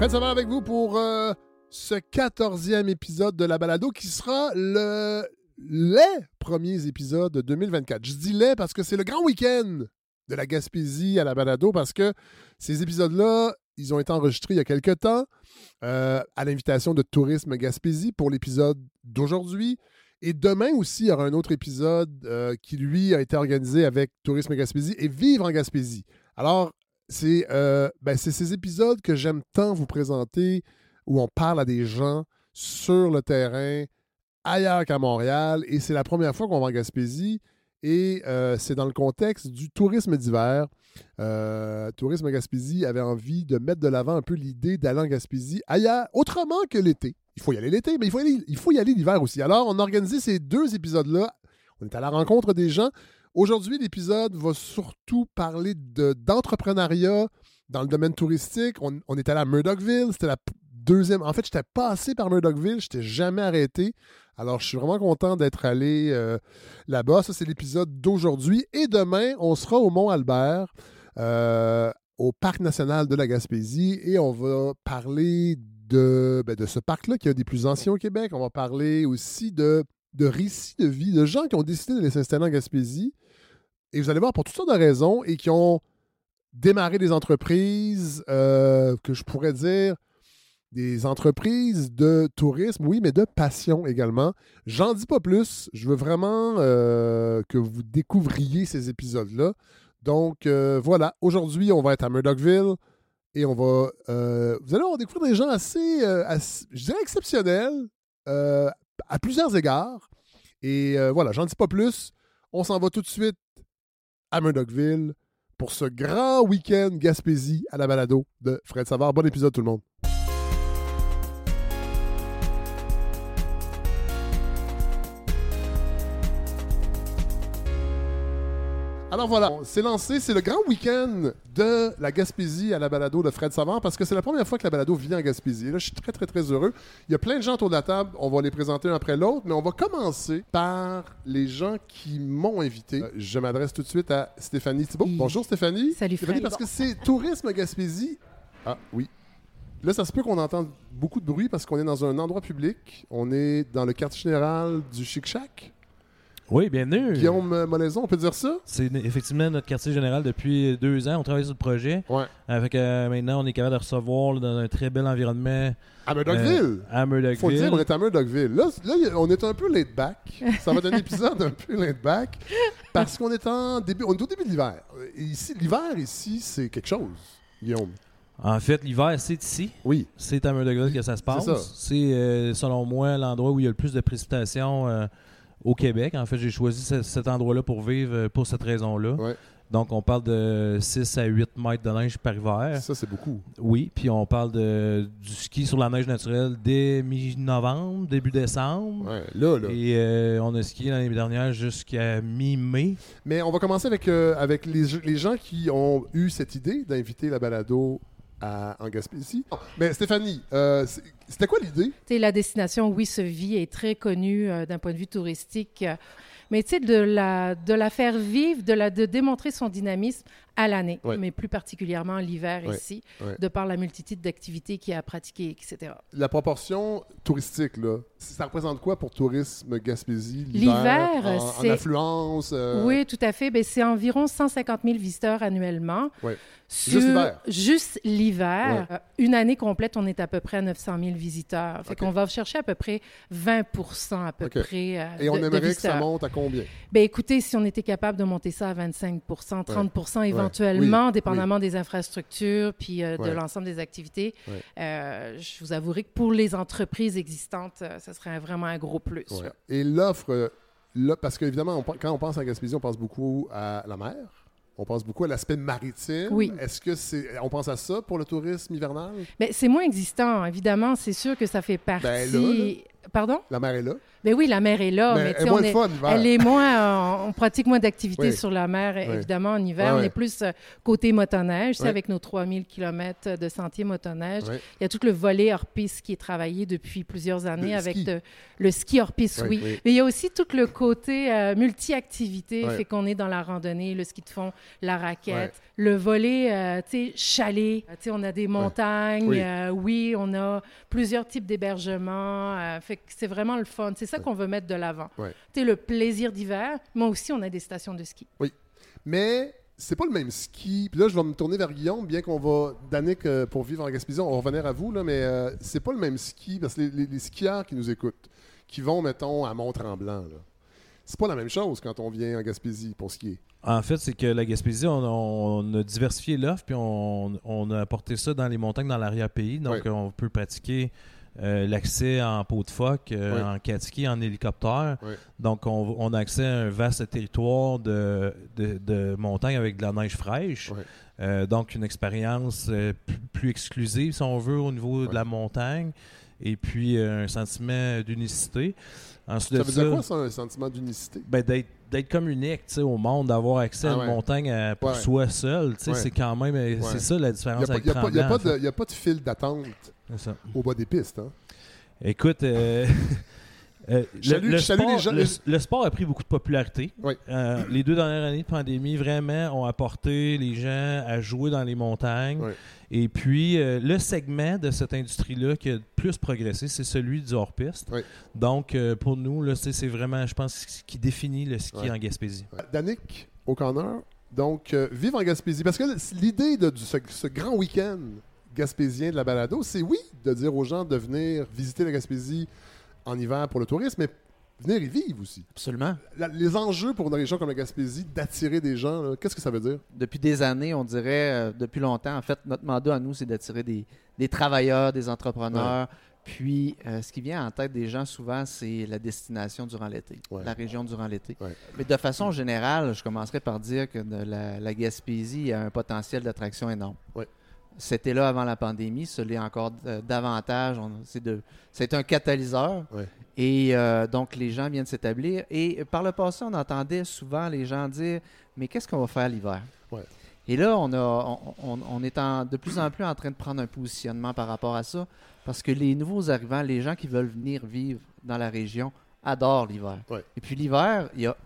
Fred Savard avec vous pour euh, ce quatorzième épisode de la balado qui sera le les premiers épisodes de 2024. Je dis les parce que c'est le grand week-end de la Gaspésie à la balado parce que ces épisodes-là, ils ont été enregistrés il y a quelque temps euh, à l'invitation de Tourisme Gaspésie pour l'épisode d'aujourd'hui. Et demain aussi, il y aura un autre épisode euh, qui, lui, a été organisé avec Tourisme Gaspésie et Vivre en Gaspésie. Alors, c'est euh, ben, c'est ces épisodes que j'aime tant vous présenter où on parle à des gens sur le terrain ailleurs qu'à Montréal. Et c'est la première fois qu'on va en Gaspésie. Et euh, c'est dans le contexte du tourisme d'hiver. Euh, tourisme Gaspésie avait envie de mettre de l'avant un peu l'idée d'aller en Gaspésie ailleurs, autrement que l'été. Il faut y aller l'été, mais il faut y aller, il faut y aller l'hiver aussi. Alors, on a organisé ces deux épisodes-là. On est à la rencontre des gens. Aujourd'hui, l'épisode va surtout parler de- d'entrepreneuriat dans le domaine touristique. On, est allé à Murdochville. C'était la deuxième. En fait, j'étais passé par Murdochville. Je n'étais jamais arrêté. Alors, je suis vraiment content d'être allé euh, là-bas. Ça, c'est l'épisode d'aujourd'hui. Et demain, on sera au Mont-Albert, euh, au Parc national de la Gaspésie. Et on va parler de, ben, de ce parc-là qui est un des plus anciens au Québec. On va parler aussi de, de récits de vie, de gens qui ont décidé d'aller s'installer en Gaspésie. Et vous allez voir pour toutes sortes de raisons et qui ont démarré des entreprises euh, que je pourrais dire des entreprises de tourisme, oui, mais de passion également. J'en dis pas plus. Je veux vraiment euh, que vous découvriez ces épisodes-là. Donc euh, voilà, aujourd'hui, on va être à Murdochville et on va. vous allez voir, on des gens assez, assez- je dirais, exceptionnels à plusieurs égards. Et euh, voilà, j'en dis pas plus. On s'en va tout de suite à Murdochville pour ce grand week-end Gaspésie à la balado de Fred Savard. Bon épisode tout le monde. Alors voilà, on s'est lancé, c'est le grand week-end de la Gaspésie à la balado de Fred Savard parce que c'est la première fois que la balado vient en Gaspésie. Et là, je suis très, très, très heureux. Il y a plein de gens autour de la table, on va les présenter un après l'autre, mais on va commencer par les gens qui m'ont invité. Euh, Je m'adresse tout de suite à Stéphanie Thibault. Oui. Bonjour Stéphanie. Salut, Stéphanie, Fred. parce que c'est Tourisme Gaspésie. Ah oui. Là, ça se peut qu'on entende beaucoup de bruit parce qu'on est dans un endroit public. On est dans le quartier général du Chic Shack. Oui, bienvenue. Guillaume euh, Molaison, on peut dire ça? C'est effectivement notre quartier général depuis deux ans. On travaille sur le projet. Ouais. Avec euh, maintenant, on est capable de recevoir là, dans un très bel environnement À Murdochville. euh, à Murdochville. Faut dire, on est à Murdochville. Là, là, on est un peu laid back. Ça va être un épisode un peu laid back parce qu'on est en début, on est au début de l'hiver. Et Ici, l'hiver ici, c'est quelque chose. Guillaume. En fait, l'hiver, c'est ici. Oui. C'est à Murdochville que ça se passe. C'est, euh, selon moi, l'endroit où il y a le plus de précipitations euh, au Québec. En fait, j'ai choisi ce- cet endroit-là pour vivre euh, pour cette raison-là. Ouais. Donc, on parle de 6 à 8 mètres de neige par hiver. Ça, c'est beaucoup. Oui, puis on parle de, du ski sur la neige naturelle dès mi-novembre, début décembre. Ouais, là, là. Et euh, on a skié l'année dernière jusqu'à mi-mai. Mais on va commencer avec, euh, avec les, les gens qui ont eu cette idée d'inviter la balado à, en Gaspésie. Mais Stéphanie, euh, c'était quoi l'idée? La destination, oui, se vit, est très connue euh, d'un point de vue touristique. mais de la, de la faire vivre, de, la, de démontrer son dynamisme à l'année, Ouais. mais plus particulièrement l'hiver Ouais, ici, ouais. de par la multitude d'activités qu'il y a à pratiquer, etc. La proportion touristique, là, ça représente quoi pour Tourisme Gaspésie L'hiver, en, en c'est- affluence? euh, Oui, tout à fait. Ben, c'est environ 150 000 visiteurs annuellement. Sur- Juste l'hiver? Euh, Une année complète, on est à peu près à 900 000 visiteurs. Fait OK. qu'on va chercher à peu près 20 à peu OK. près euh, Et on de aimerait que ça monte à combien? Ben écoutez, si on était capable de monter ça à 25 30 éventuellement, Oui. dépendamment des infrastructures puis euh, de l'ensemble des activités, Ouais. euh, je vous avouerai que pour les entreprises existantes, euh, ça serait vraiment un gros plus. Ouais. Et l'offre, là, parce qu'évidemment, quand on pense à Gaspésie, on pense beaucoup à la mer. On pense beaucoup à l'aspect maritime. Oui. Est-ce que c'est. On pense à ça pour le tourisme hivernal? Ben, c'est moins existant, évidemment. C'est sûr que ça fait partie. Ben là, là. Pardon? La mer est là. Ben oui, la mer est là, mais mais, elle on est, fun l'hiver. elle est moins, euh, on pratique moins d'activités Oui. sur la mer, Oui. évidemment, en hiver. On est plus euh, côté motoneige, avec nos 3000 km de sentiers motoneige. Il y a tout le volet hors-piste qui est travaillé depuis plusieurs années Le avec ski. de- le ski hors-piste, Oui. Mais il y a aussi tout le côté euh, multi-activité, fait qu'on est dans la randonnée, le ski de fond, la raquette, le volet, euh, tu sais, chalet. Tu sais, on a des montagnes, Oui. euh, oui, on a plusieurs types d'hébergements. euh, fait que c'est vraiment le fun. C'est ça Ouais. qu'on veut mettre de l'avant. Ouais. Tu sais, le plaisir d'hiver, mais aussi on a des stations de ski. Mais c'est pas le même ski. Puis là, je vais me tourner vers Guillaume, bien qu'on va, Danick, euh, pour vivre en Gaspésie, on va revenir à vous, là, mais euh, c'est pas le même ski, parce que les, les- les skieurs qui nous écoutent, qui vont, mettons, à Mont-Tremblant, là, c'est pas la même chose quand on vient en Gaspésie pour skier. En fait, c'est que la Gaspésie, on, on a diversifié l'offre, puis on, on a apporté ça dans les montagnes, dans l'arrière-pays. Donc, on peut pratiquer euh, l'accès en peau de phoque, euh, en cat-ski, en hélicoptère. Donc, on, on a accès à un vaste territoire de, de, avec de la neige fraîche. Euh, donc, une expérience plus, plus exclusive, si on veut, au niveau de la montagne. Et puis, un sentiment d'unicité. Ensuite Ça veut dire quoi, ça, un sentiment d'unicité? ben, d'être d'être comme unique au monde, d'avoir accès Ah à une ouais. montagne pour Ouais. soi seul, Ouais. c'est quand même c'est ça la Il n'y différence a, pas- a a de- y a pas de fil d'attente ça. au bas des pistes. Hein? Écoute, euh, euh, le, le sport, les gens- le, le sport a pris beaucoup de popularité. Oui. Euh, les deux dernières années de pandémie, vraiment, ont apporté les gens à jouer dans les montagnes. Oui. Et puis, euh, le segment de cette industrie-là qui a le plus progressé, c'est celui du hors-piste. Oui. Donc, euh, pour nous, c'est vraiment, je pense, ce qui définit le ski en Gaspésie. Danick, au corner. Donc, vivre en Gaspésie. Parce que l'idée de ce grand week-end gaspésien de la balado, c'est oui, de dire aux gens de venir visiter la Gaspésie en hiver pour le tourisme, mais venir y vivre aussi. Absolument. La- les enjeux pour une région comme la Gaspésie, d'attirer des gens, qu'est-ce que ça veut dire? Depuis des années, on dirait, euh, depuis longtemps, en fait, notre mandat à nous, c'est d'attirer des, des travailleurs, des entrepreneurs. Puis, euh, ce qui vient en tête des gens souvent, c'est la destination durant l'été, Ouais. la région durant l'été. Ouais. Mais de façon générale, je commencerai par dire que de la, la Gaspésie a un potentiel d'attraction énorme. C'était là avant la pandémie, ce l'est encore euh, davantage. C'est un catalyseur. Et euh, donc, les gens viennent s'établir. Et par le passé, on entendait souvent les gens dire Mais qu'est-ce qu'on va faire l'hiver. Et là, on, a, on, on- on est en- de plus en plus en train de prendre un positionnement par rapport à ça. Parce que les nouveaux arrivants, les gens qui veulent venir vivre dans la région, adorent l'hiver. Et puis, l'hiver, il y a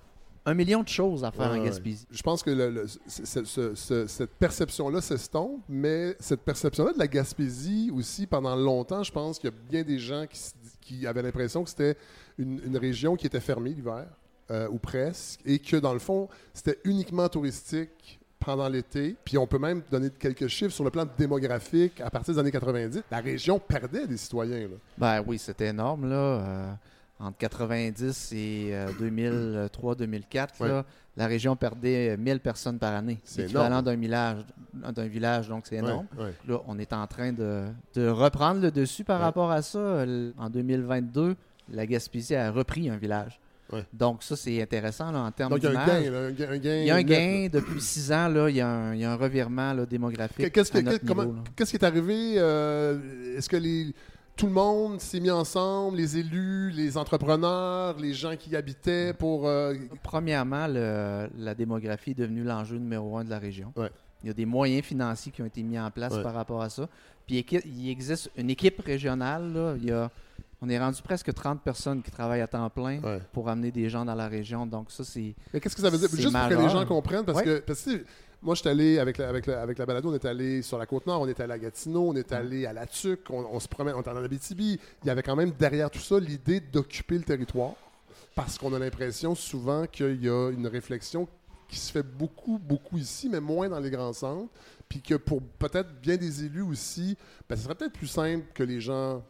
un million de choses à faire Ouais, en. Gaspésie. Je pense que le- le- ce- ce- ce- ce- cette perception-là s'estompe, mais cette perception-là de la Gaspésie aussi, pendant longtemps, je pense qu'il y a bien des gens qui, avaient l'impression que c'était une, une région qui était fermée l'hiver, euh, ou presque, et que dans le fond, c'était uniquement touristique pendant l'été. Puis on peut même donner quelques chiffres sur le plan démographique. À partir des années 90, la région perdait des citoyens. là. Ben oui, c'était énorme, là. Euh, entre 90 et euh, 2003-2004, Ouais. là, la région perdait 1000 personnes par année. C'est L'équivalent d'un village, d'un village, donc c'est énorme. Ouais, ouais. Là, on est en train de, de reprendre le dessus par rapport à ça. Euh, En 2022, la Gaspésie a repris un village. Donc ça, c'est intéressant là, en termes Donc il y a un gain, là, un gain. un gain Il y a un net, gain depuis six ans. Là, il, y a un, il y a un revirement là, démographique. Qu'est-ce qui est arrivé? euh, Est-ce que les, tout le monde s'est mis ensemble, les élus, les entrepreneurs, les gens qui y habitaient pour... euh, Premièrement, le- la démographie est devenue l'enjeu numéro un de la région. Ouais. Il y a des moyens financiers qui ont été mis en place Ouais. par rapport à ça. Puis il existe une équipe régionale. Là. Il y a, on est rendu presque 30 personnes qui travaillent à temps plein ouais. pour amener des gens dans la région. Donc ça, c'est... Mais qu'est-ce que ça veut dire? Juste pour que les gens comprennent, parce que, parce que moi, je suis allé avec la, avec, avec la balado, on est allé sur la Côte-Nord, on est allé à Gatineau, on est allé à La Tuque, on, se promène, on est en Abitibi. Il y avait quand même derrière tout ça l'idée d'occuper le territoire, parce qu'on a l'impression souvent qu'il y a une réflexion qui se fait beaucoup, beaucoup ici, mais moins dans les grands centres. Puis que pour peut-être bien des élus aussi, ben, ce serait peut-être plus simple que les gens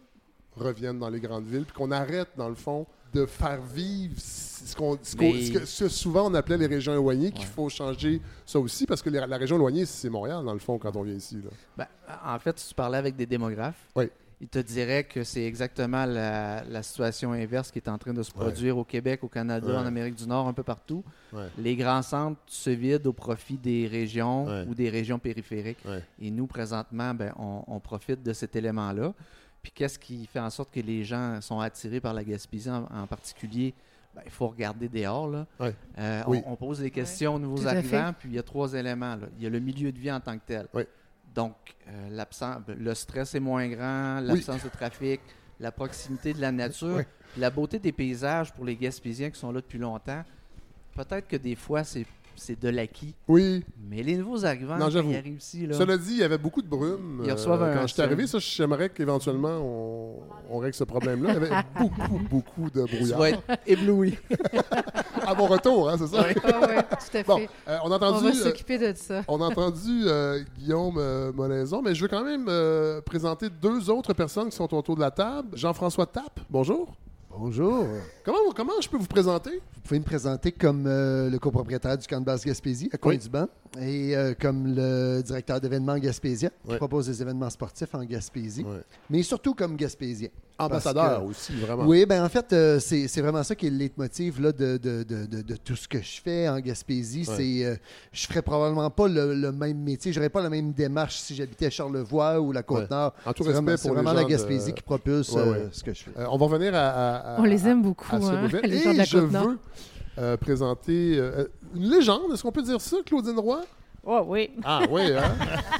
reviennent dans les grandes villes, puis qu'on arrête, dans le fond, de faire vivre ce, qu'on- ce qu'on- Mais- ce que, ce souvent on appelait les régions éloignées, qu'il Ouais. faut changer ça aussi, parce que les- la région éloignée, c'est Montréal, dans le fond, quand on vient ici. là. Ben, en fait, si tu parlais avec des démographes, Oui. ils te diraient que c'est exactement la, la situation inverse qui est en train de se Ouais. produire au Québec, au Canada, Ouais. en Amérique du Nord, un peu partout. Les grands centres se vident au profit des régions ou des régions périphériques. Et nous, présentement, ben, on, on profite de cet élément-là. Puis qu'est-ce qui fait en sorte que les gens sont attirés par la Gaspésie en, en particulier? Ben, il faut regarder dehors. Là. Ouais. Euh, Oui. on, on pose des questions aux nouveaux Tout arrivants, puis il y a trois éléments. là. Il y a le milieu de vie en tant que tel. Oui. Donc, euh, l'absence, le stress est moins grand, l'absence de trafic, la proximité de la nature, Oui. la beauté des paysages pour les Gaspésiens qui sont là depuis longtemps. Peut-être que des fois, c'est c'est de l'acquis. Oui. Mais les nouveaux arrivants, Non, quand ils arrivent ici, là, Cela dit, il y avait beaucoup de brume. Ils reçoivent un- quand j'étais arrivé, ça, j'aimerais qu'éventuellement on, on règle ce problème-là. Il y avait beaucoup, beaucoup de tu brouillard. vas être ébloui. À mon retour, hein, c'est ça? Oui. Ah ouais, tout à Bon, fait. euh, on a On entendu, va euh, s'occuper de ça. on a entendu euh, Guillaume euh, Molaison, mais je veux quand même euh, présenter deux autres personnes qui sont autour de la table. Jean-François Tappe, bonjour. Bonjour. Comment, comment je peux vous présenter? Vous pouvez me présenter comme euh, le copropriétaire du camp de base Gaspésie, à coin Oui. du banc, et euh, comme le directeur d'événements gaspésien, qui Oui. propose des événements sportifs en Gaspésie, mais surtout comme gaspésien. Ambassadeur que- aussi, vraiment. Oui, ben en fait, euh, c'est c'est vraiment ça qui est le leitmotiv là, de, de, de, de, de tout ce que je fais en Gaspésie. Ouais. C'est, euh, je ferais probablement pas le, le même métier, j'aurais pas la même démarche si j'habitais à Charlevoix ou la Côte-Nord. En tout C'est respect vraiment, pour vraiment la de- Gaspésie qui propulse Ouais, euh, ce que je fais. Euh, on va revenir à, à- à- On les aime beaucoup, à ce hein, les gens de la je veux euh, présenter euh, une légende. Est-ce qu'on peut dire ça, Claudine Roy? Oh oui. Ah oui, hein?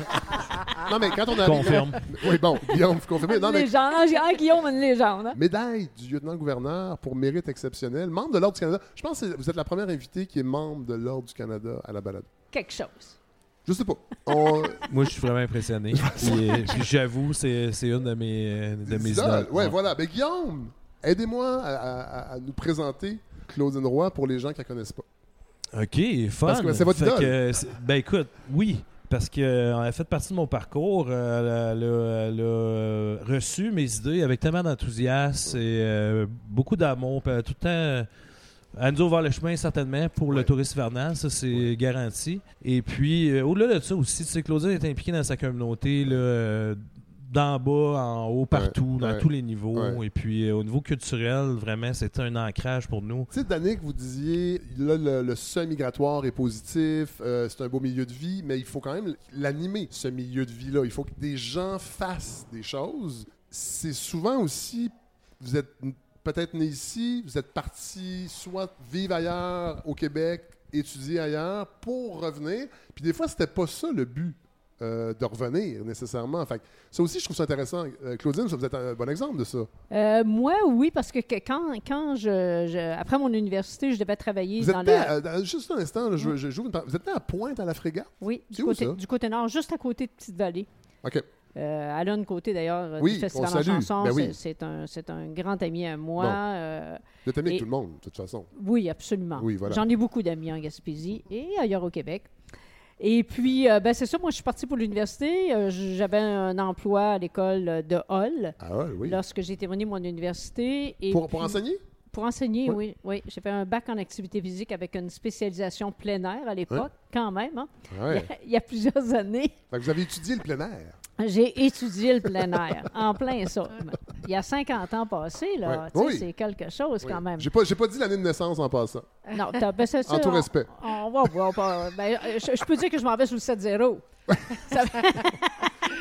non, mais quand on a... Confirme. Oui, bon, Guillaume, vous confirmez. Non, Une mais légende. Ah, j'ai- ah, Guillaume, une légende. hein. médaille du lieutenant-gouverneur pour mérite exceptionnel, membre de l'Ordre du Canada. Je pense que vous êtes la première invitée qui est membre de l'Ordre du Canada à la balade. Quelque chose. Je sais pas. On... Moi, je suis vraiment impressionné. puis, euh, puis j'avoue, c'est c'est une de mes, de mes idoles. idoles. Ouais, voilà. Mais Guillaume, aidez-moi à, à- à nous présenter Claudine Roy pour les gens qui ne la connaissent pas. OK, fun. Parce que c'est votre Fait idole. que, c'est- ben écoute, oui, parce qu'elle a fait partie de mon parcours. euh, Elle, a- euh, reçu mes idées avec tellement d'enthousiasme et euh, beaucoup d'amour. Tout le temps, euh, elle nous a ouvert le chemin certainement pour Ouais. le tourisme hivernal, ça c'est garanti. Et puis, euh, au-delà de ça aussi, tu sais, Claudine est impliquée dans sa communauté, là, euh, d'en bas, en haut, partout, dans ouais. tous les niveaux. Ouais. Et puis, euh, au niveau culturel, vraiment, c'était un ancrage pour nous. Tu sais, Danick, vous disiez, là, le, le seuil migratoire est positif, euh, c'est un beau milieu de vie, mais il faut quand même l'animer, ce milieu de vie-là. Il faut que des gens fassent des choses. C'est souvent aussi, vous êtes peut-être né ici, vous êtes parti soit vivre ailleurs au Québec, étudier ailleurs pour revenir. Puis des fois, c'était pas ça le but. Euh, de revenir nécessairement. Fait que ça aussi, je trouve ça intéressant. Euh, Claudine, ça, vous êtes un bon exemple de ça. Euh, moi, oui, parce que, que quand, quand je, je- Après mon université, je devais travailler Vous dans êtes la. juste un instant, là, je- je- une par- vous êtes à Pointe à la Frégate? Oui, du côté, ça? du côté nord, juste à côté de Petite-Vallée. OK. Euh, Alain Côté, d'ailleurs, Oui, du Festival en chanson, Ben oui. c'est- un, un grand ami à moi. Euh, Vous êtes ami avec tout le monde, de toute façon. oui, absolument. Oui, voilà. J'en ai beaucoup d'amis en Gaspésie et ailleurs au Québec. Et puis, euh, ben, c'est ça, moi, je suis partie pour l'université. Euh, J'avais un emploi à l'école de Hall Ah ouais, oui. lorsque j'ai terminé mon université. Et Pour, pour enseigner? Pour enseigner, Oui. oui. oui. J'ai fait un bac en activité physique avec une spécialisation plein air à l'époque, quand même. hein. Ah Ouais. Il, y a, il y a plusieurs années, Fait que vous avez étudié le plein air. j'ai étudié le plein air, en plein ça. Il y a 50 ans passés, là, Ouais. Oui. c'est quelque chose Oui. quand même. J'ai pas, j'ai pas dit l'année de naissance en passant. Non, t'as- ben, c'est En tout on- respect. On, va voir. pas- ben, euh, je, je peux dire que je m'en vais sur le 7-0. Ça va-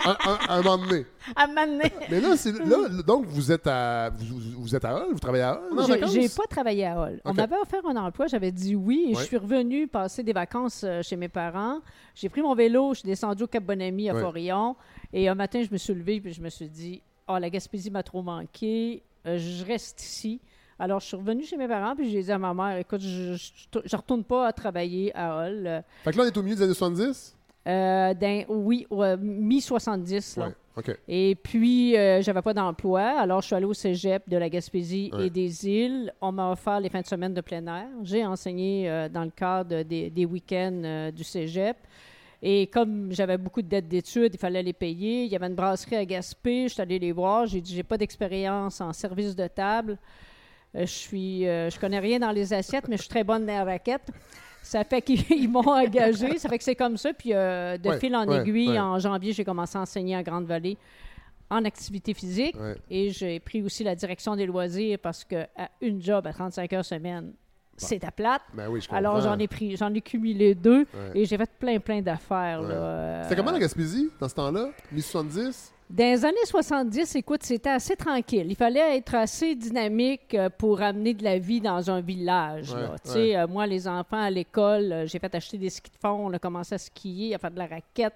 Un, un, un moment donné. à m'amener. Mais là, c'est, là, donc, vous êtes à, vous, vous- êtes à Hull? Vous travaillez à Hull? J'ai- pas travaillé à Hall. On Ok. m'avait offert un emploi, j'avais dit oui, et Ouais. je suis revenue passer des vacances euh, chez mes parents. J'ai pris mon vélo, je suis descendue au Cap-Bonami à Ouais. Forillon, et un matin, je me suis levée, puis je me suis dit, oh, la Gaspésie m'a trop manqué, euh, je reste ici. Alors, je suis revenue chez mes parents, puis j'ai dit à ma mère, écoute, je, je, je retourne pas à travailler à Hall. Fait que là, on est au milieu des années 70? euh, dans- oui, ouais, mi-70, là. Ouais. Et puis, euh, j'avais pas d'emploi. Alors, je suis allée au cégep de la Gaspésie Ouais. et des îles. On m'a offert les fins de semaine de plein air. J'ai enseigné euh, dans le cadre des, des week-ends euh, du cégep. Et comme j'avais beaucoup de dettes d'études, il fallait les payer. Il y avait une brasserie à Gaspé. Je suis allée les voir. J'ai dit, j'ai pas d'expérience en service de table. Euh, je suis, euh, je connais rien dans les assiettes, mais je suis très bonne dans la raquette. Ça fait qu'ils ils m'ont engagé. Ça fait que c'est comme ça. Puis euh, de Ouais, fil en ouais, aiguille, ouais. en janvier, j'ai commencé à enseigner à Grande-Vallée en activité physique. Et j'ai pris aussi la direction des loisirs parce que à une job à 35 heures semaine, c'est à plate. Ben oui, je. Alors j'en ai pris, j'en ai cumulé deux Ouais. et j'ai fait plein plein d'affaires. Ouais. là. Euh, C'était comment la Gaspésie, dans ce temps-là? Mi-70? Dans les années 70, écoute, c'était assez tranquille. Il fallait être assez dynamique euh, pour amener de la vie dans un village. Ouais, là. Tu ouais. sais, euh, moi, les enfants à l'école, j'ai fait acheter des skis de fond, on a commencé à skier, à faire de la raquette.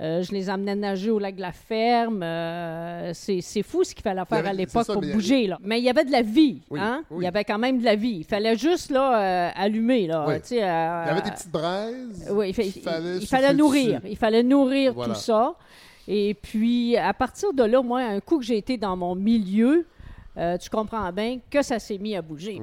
Euh, je les emmenais nager au lac de la ferme. Euh, c'est fou ce qu'il fallait faire avait- à l'époque pour bouger. Là. Mais il y avait de la vie. Oui, hein? oui. Il y avait quand même de la vie. Il fallait juste là, euh, allumer. Là, Oui. Il y avait des petites braises. il, fa- fallait il souffler fallait nourrir. Il fallait nourrir Voilà. tout ça. Et puis, à partir de là, moi, un coup que j'ai été dans mon milieu, tu comprends bien que ça s'est mis à bouger.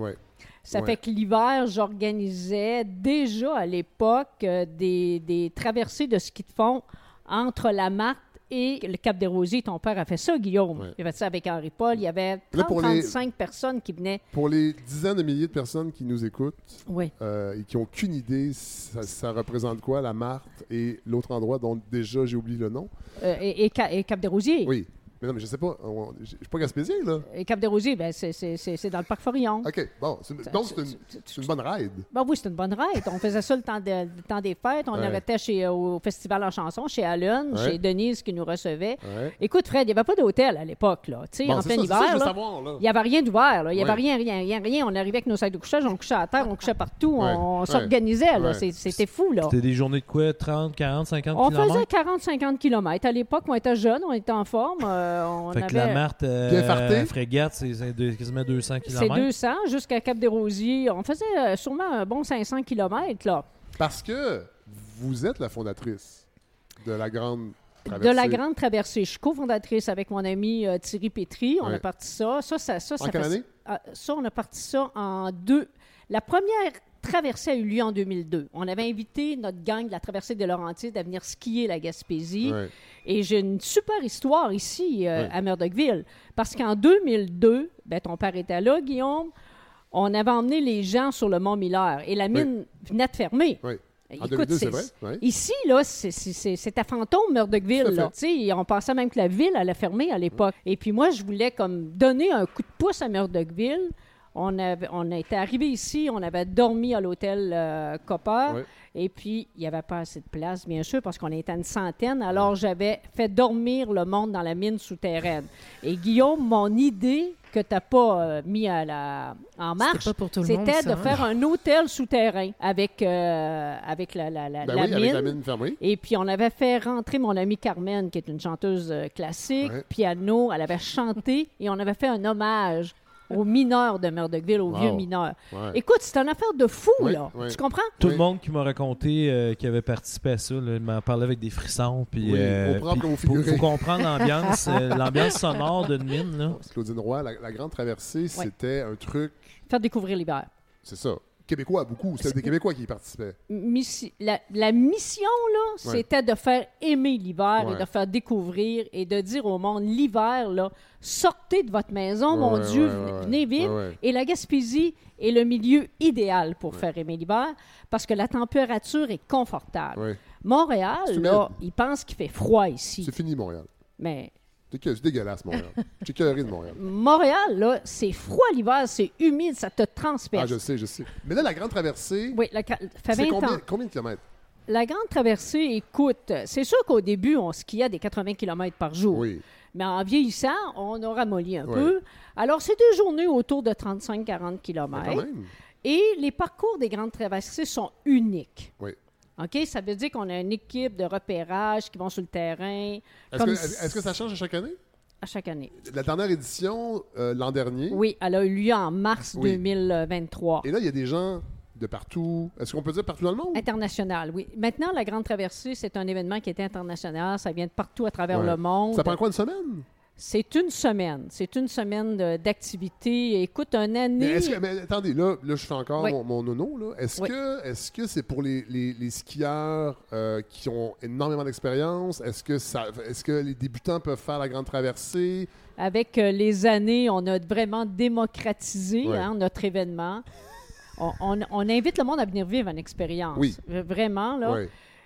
Ça Ouais. fait que l'hiver, j'organisais déjà à l'époque des, des traversées de ski de fond entre la Marthe et le Cap des Rosiers. Ton père a fait ça, Guillaume. Ouais. Il a fait ça avec Henri Paul. Il y avait Là, pour les- 30-35 personnes qui venaient. Pour les dizaines de milliers de personnes qui nous écoutent Oui. euh, et qui n'ont aucune idée, ça, ça représente quoi, la Marthe et l'autre endroit dont déjà j'ai oublié le nom? Euh, et, et Cap des Rosiers. Oui. Mais non, mais je sais pas. on- Je je suis pas gaspésien, là. Et Cap des Rosiers, ben, c'est- c'est c'est- c'est dans le parc Forillon. OK, bon. c'est une- Ça- donc, c'est une, ça- c'est une bonne ride. Ben oui, c'est une bonne ride. On faisait ça le temps, de- le temps des fêtes. On Ouais. arrêtait chez, au Festival en chanson, chez Allen, Ouais. chez Denise qui nous recevait. Ouais. Écoute, Fred, il n'y avait pas d'hôtel à l'époque. là. Tu sais, Bon, en c'est plein ça, c'est ça que je hiver, veux là, savoir, là. il n'y avait rien d'ouvert. là. Il n'y avait Ouais. rien, rien, rien, rien. On arrivait avec nos sacs de couchage, on couchait à terre, on couchait partout. Ouais. On Ouais. s'organisait. là. Ouais. C'est- C'était fou. là. C'était des journées de quoi? 30, 40, 50 On kilomètres? faisait 40-50 km. À l'époque, on était jeunes, on était en forme. euh, on Fait avait... que la Marthe, euh, Bien farté. Frégate, c'est c'est de- quasiment 200 C'est km. 200 jusqu'à Cap-des-Rosiers. On faisait euh, sûrement un bon 500 km. Là. Parce que vous êtes la fondatrice de la grande De traversée. la grande traversée. Je suis cofondatrice avec mon ami euh, Thierry Pétry. On Ouais. a parti ça. Ça, ça, ça, En ça quelle fait- année? Ah, ça, on a parti ça en deux. La première traversée a eu lieu en 2002. On avait invité notre gang de la traversée de Laurentides à venir skier la Gaspésie. Et j'ai une super histoire ici euh, à Murdochville. Parce qu'en 2002, ben, ton père était là, Guillaume, on avait emmené les gens sur le Mont Miller et la mine venait de fermer. Oui. En Écoute, 2002, c'est vrai? Ouais. Ici, là, c'est- c'est c'est- c'était fantôme, à Murdochville. là. On pensait même que la ville allait fermer à l'époque. Et puis moi, je voulais comme donner un coup de pouce à Murdochville. On, avait, on était arrivé ici, on avait dormi à l'hôtel euh, Copper. Et puis, il n'y avait pas assez de place, bien sûr, parce qu'on était à une centaine. Alors, j'avais fait dormir le monde dans la mine souterraine. Et Guillaume, mon idée que tu n'as pas euh, mis à la, en marche, C'était pas pour tout le monde, c'était ça, de hein? faire un hôtel souterrain avec, euh, avec la, la, la, Ben la oui, mine. avec la mine fermée. Et puis, on avait fait rentrer mon amie Carmen, qui est une chanteuse euh, classique, Ouais. piano. Elle avait chanté et on avait fait un hommage aux mineurs de Murdochville, aux Wow. vieux mineurs. Ouais. Écoute, c'est une affaire de fou, Oui, là. oui. Tu comprends? Tout Oui. le monde qui m'a raconté euh, qui avait participé à ça, il m'en parlait avec des frissons. Puis, Oui, euh, faut comprendre l'ambiance, euh, l'ambiance sonore d'une mine. Là. Claudine Roy, la, la grande traversée, c'était un truc, Faire découvrir l'hiver. c'est ça. Québécois, beaucoup. C'était des Québécois qui y participaient. missi- la, la mission, là, Ouais. c'était de faire aimer l'hiver Ouais. et de faire découvrir et de dire au monde, l'hiver, là, sortez de votre maison, mon Dieu, venez- vivre. Et la Gaspésie est le milieu idéal pour faire aimer l'hiver parce que la température est confortable. Montréal, là, ils pensent qu'il fait froid ici. C'est fini, Montréal. Mais C'est dégueulasse, Montréal. J'ai cœuré de Montréal. Montréal, là, c'est froid l'hiver, c'est humide, ça te transperce. Ah, je sais, je sais. Mais là, la grande traversée, Oui, la, fait c'est 20 combien, ans. combien de kilomètres? La grande traversée, écoute, c'est sûr qu'au début, on skiait à des 80 km par jour. Oui. Mais en vieillissant, on a ramolli un peu. Alors, c'est deux journées autour de 35-40 Mais quand km. même. Et les parcours des grandes traversées sont uniques. Oui. OK? Ça veut dire qu'on a une équipe de repérage qui vont sur le terrain Est-ce que, si- est-ce que ça change à chaque année? à chaque année. La dernière édition, euh, l'an dernier? Oui, elle a eu lieu en mars Oui. 2023. Et là, il y a des gens de partout. Est-ce qu'on peut dire partout dans le monde? International, oui. Maintenant, la Grande Traversée, c'est un événement qui est international. Ça vient de partout à travers Ouais. le monde. Ça prend quoi, une semaine? C'est une semaine. C'est une semaine d'activité. Écoute, Mais, année. que- mais attendez, là, là, je fais encore Oui. mon, mon nono. Est-ce Oui. que est-ce que c'est pour les, les- les skieurs euh, qui ont énormément d'expérience? Est-ce que, ça, est-ce que les débutants peuvent faire la grande traversée? Avec euh, les années, on a vraiment démocratisé hein, notre événement. On, on- on invite le monde à venir vivre une expérience. Vraiment, là.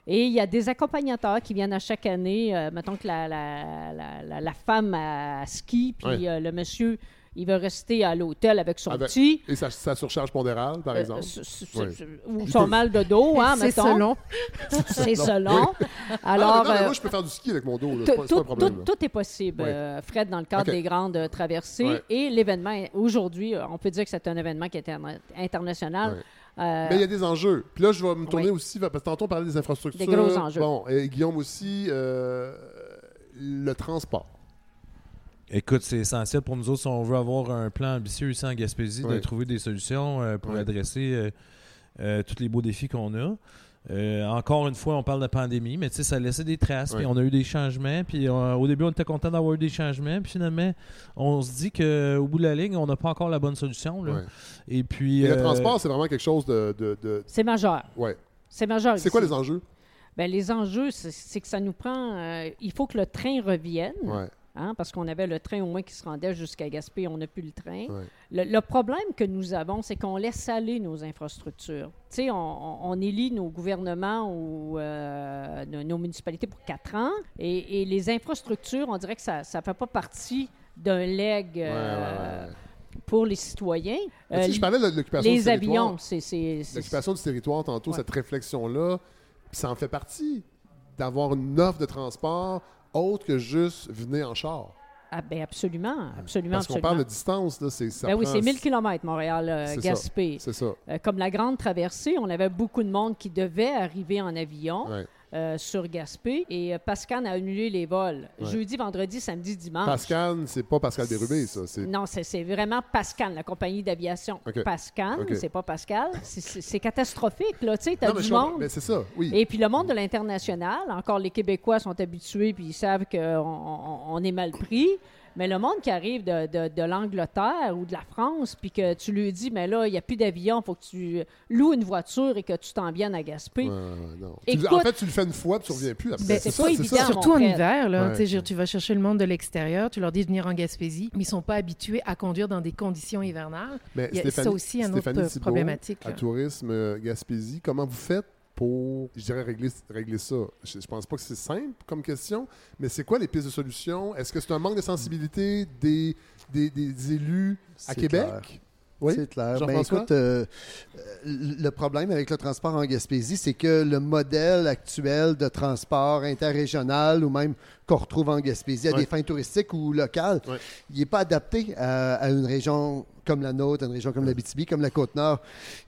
Et il y a des accompagnateurs qui viennent à chaque année. Euh, mettons que la, la, la- la- la femme à ski, puis Ouais. euh, le monsieur il veut rester à l'hôtel avec son Avec- petit. Et sa, sa surcharge pondérale, par euh, exemple. Oui. ou son peut- mal de dos, hein, C'est selon. C'est selon. Alors, non, euh, moi, je peux faire du ski avec mon dos. là. tout, pas, pas est possible, euh, Fred, dans le cadre des grandes euh, traversées. Et l'événement, aujourd'hui, on peut dire que c'est un événement qui est interna- international. Euh, Mais il y a des enjeux. Puis là, je vais me tourner Oui. aussi, parce que tantôt, on parlait des infrastructures. Des gros enjeux. Bon, et Guillaume aussi, euh, le transport. Écoute, c'est essentiel pour nous autres si on veut avoir un plan ambitieux ici en Gaspésie, de trouver des solutions euh, pour adresser euh, euh, tous les beaux défis qu'on a. Euh, encore une fois, on parle de pandémie, mais tu sais, ça a laissé des traces, puis on a eu des changements, puis au début, on était content d'avoir eu des changements, puis finalement, on se dit qu'au bout de la ligne, on n'a pas encore la bonne solution. là. Et puis... Et le transport, c'est vraiment quelque chose de. de- de- c'est majeur. Ouais. C'est majeur. C'est quoi les enjeux? Ben, les enjeux, c'est- c'est que ça nous prend. euh, il faut que le train revienne. Ouais. Hein, parce qu'on avait le train au moins qui se rendait jusqu'à Gaspé, on n'a plus le train. Le, le problème que nous avons, c'est qu'on laisse aller nos infrastructures. Tu sais, on, on- élit nos gouvernements ou euh, nos, nos municipalités pour quatre ans, et, et les infrastructures, on dirait que ça ne fait pas partie d'un leg euh, ouais, ouais. pour les citoyens. Euh, je parlais de l'occupation les du territoire. avions, c'est... L'occupation du territoire, tantôt, Ouais. cette réflexion-là, ça en fait partie d'avoir une offre de transport autre que juste venir en char. Ah, ben absolument, absolument, Parce qu'on parle de distance, là, c'est ça Ben oui, c'est 1000 km, Montréal, C'est ça. Gaspé. C'est ça. Euh, comme la grande traversée, on avait beaucoup de monde qui devait arriver en avion Ouais. Euh, sur Gaspé et euh, Pascal a annulé les vols. Ouais. Jeudi, vendredi, samedi, dimanche. Pascal, c'est pas Pascal Bérubé, ça. C'est... Non, c'est c'est vraiment Pascal, la compagnie d'aviation. Pascal, c'est pas Pascal. C'est- catastrophique, là. Tu sais, t'as mais du comprends. monde. Mais c'est ça, oui. Et puis le monde de l'international, encore les Québécois sont habitués puis ils savent qu'on on, on est mal pris. Mais le monde qui arrive de, de- de l'Angleterre ou de la France, puis que tu lui dis, mais là, il n'y a plus d'avion, il faut que tu loues une voiture et que tu t'en viennes à Gaspé. Ouais, ouais, non. Tu- Écoute- en fait, tu le fais une fois, puis tu reviens plus. Après. Ben, c'est pas évident, ça. Surtout en hiver, là, Ouais. tu vas chercher le monde de l'extérieur, tu leur dis de venir en Gaspésie, mais ils sont pas habitués à conduire dans des conditions hivernales. Mais Il y a Stéphanie- ça aussi, un Stéphanie autre Thibault, problématique. À. Tourisme euh, Gaspésie, comment vous faites pour, je dirais, régler, régler ça? Je, je pense pas que c'est simple comme question, mais c'est quoi les pistes de solution? Est-ce que c'est un manque de sensibilité des, des, des élus à Québec? clair. Oui. C'est clair. Ben, écoute, euh, le problème avec le transport en Gaspésie, c'est que le modèle actuel de transport interrégional ou même qu'on retrouve en Gaspésie à des fins touristiques ou locales, il n'est pas adapté à, à une région comme la nôtre, une région comme l'Abitibi, comme la Côte-Nord.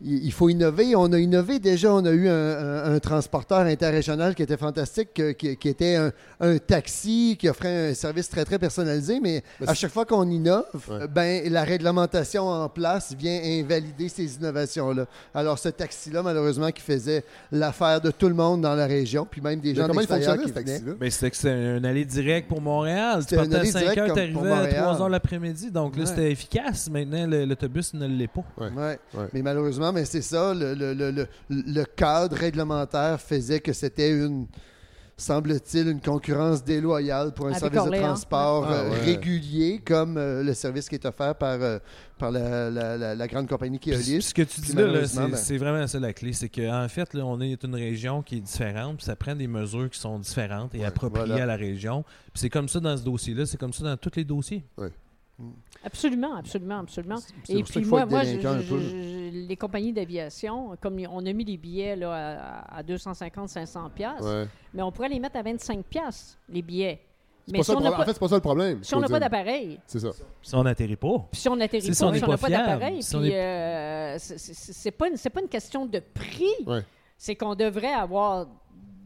Il, il faut innover. On a innové déjà. On a eu un, un- un transporteur interrégional qui était fantastique, que- qui, qui était un, un taxi qui offrait un service très, très personnalisé. Mais à c'est- chaque fois qu'on innove, Ouais. ben, la réglementation en place vient invalider ces innovations-là. Alors, ce taxi-là, malheureusement, qui faisait l'affaire de tout le monde dans la région, puis même des Mais gens comment il d'extérieur qui ce venaient. taxi-là? Mais c'était que c'était un aller direct pour Montréal. Tu C'était un partais à aller 5 direct heures, t'arrivais pour à Montréal. 3 heures l'après-midi. Donc là, Ouais. c'était efficace. Maintenant, l'autobus ne l'est pas. Ouais. Ouais. Ouais. Mais malheureusement, mais c'est ça, le, le- le- le- le cadre réglementaire faisait que c'était une, semble-t-il, une concurrence déloyale pour un Avec service de transport Ah, euh, ouais. régulier comme euh, le service qui est offert par, euh, par la, la- la- la grande compagnie Puis, Keolis. ce que tu Puis dis là, là, malheureusement, c'est ben- c'est vraiment ça la clé. C'est qu'en fait, là, on est une région qui est différente, puis ça prend des mesures qui sont différentes et Ouais, appropriées voilà. à la région. Puis c'est comme ça dans ce dossier-là, c'est comme ça dans tous les dossiers. Absolument, absolument, absolument. Et puis moi, moi je- je- je- les compagnies d'aviation, comme on a mis les billets là, à, à 250-500 piastres, Ouais. mais on pourrait les mettre à 25 piastres, les billets. Mais si ça on. En pas, fait, c'est pas ça le problème. si on n'a pas d'appareil, C'est ça. Si on n'atterrit pas. puis si on n'atterrit pas, si on n'a pas d'appareil, si puis est- euh, c'est- pas, une- c'est pas une question de prix, Ouais. c'est qu'on devrait avoir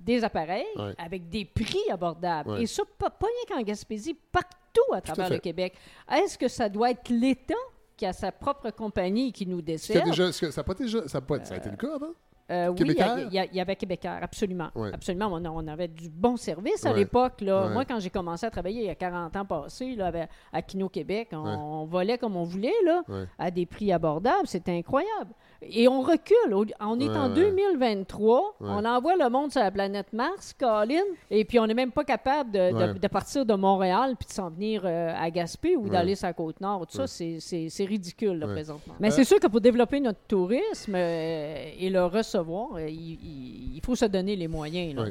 des appareils Ouais. avec des prix abordables. Ouais. Et ça, pas, pas rien qu'en Gaspésie, partout à travers le Québec. Est-ce que ça doit être l'État qui a sa propre compagnie qui nous a dessert? déjà- est-ce que ça pas, déjà- ça a pas- ça a été le cas avant? Euh, oui, il y, a- a- avait Québécois, absolument. Ouais. Absolument. On, a- on avait du bon service à Ouais. l'époque. Ouais. Moi, quand j'ai commencé à travailler il y a 40 ans passés là, à Kino Québec, on, volait comme on voulait là, à des prix abordables. C'était incroyable. Et on recule. On est Ouais, en ouais. 2023. Ouais. On envoie le monde sur la planète Mars, Colin. Et puis, on n'est même pas capable de, de- Ouais. de partir de Montréal puis de s'en venir euh, à Gaspé ou Ouais. d'aller sur la Côte-Nord. Tout Ouais. ça, c'est- c'est c'est ridicule là, Ouais. présentement. Mais Euh, c'est sûr que pour développer notre tourisme euh, et le recevoir, euh, il, il- il faut se donner les moyens. Là.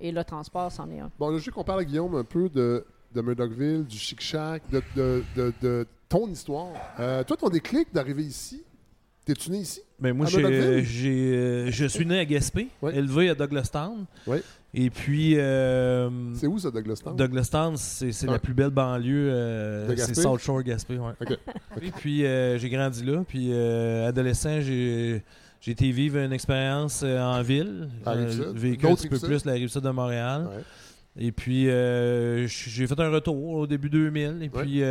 Et le transport, c'en est un. Bon, je veux qu'on parle à Guillaume un peu de, de Murdochville, du Chic Shack, de, de, de, de ton histoire. Euh, toi, ton déclic d'arriver ici, t'es-tu né ici? Ben, moi, j'ai- j'ai, euh, je suis né à Gaspé, élevé à Douglastown. Et puis, euh, C'est où ça, Douglastown? Douglastown, c'est c'est la plus belle banlieue. euh, De Gaspé? c'est South Shore Gaspé, ouais. Et puis, euh, j'ai grandi là. Puis, euh, adolescent, j'ai j'ai été vivre une expérience euh, en ville. À Rive-Sud? vécu un petit peu plus la rive sud de Montréal. Ouais. Et puis, euh, j'ai fait un retour au début 2000. Et Ouais. puis,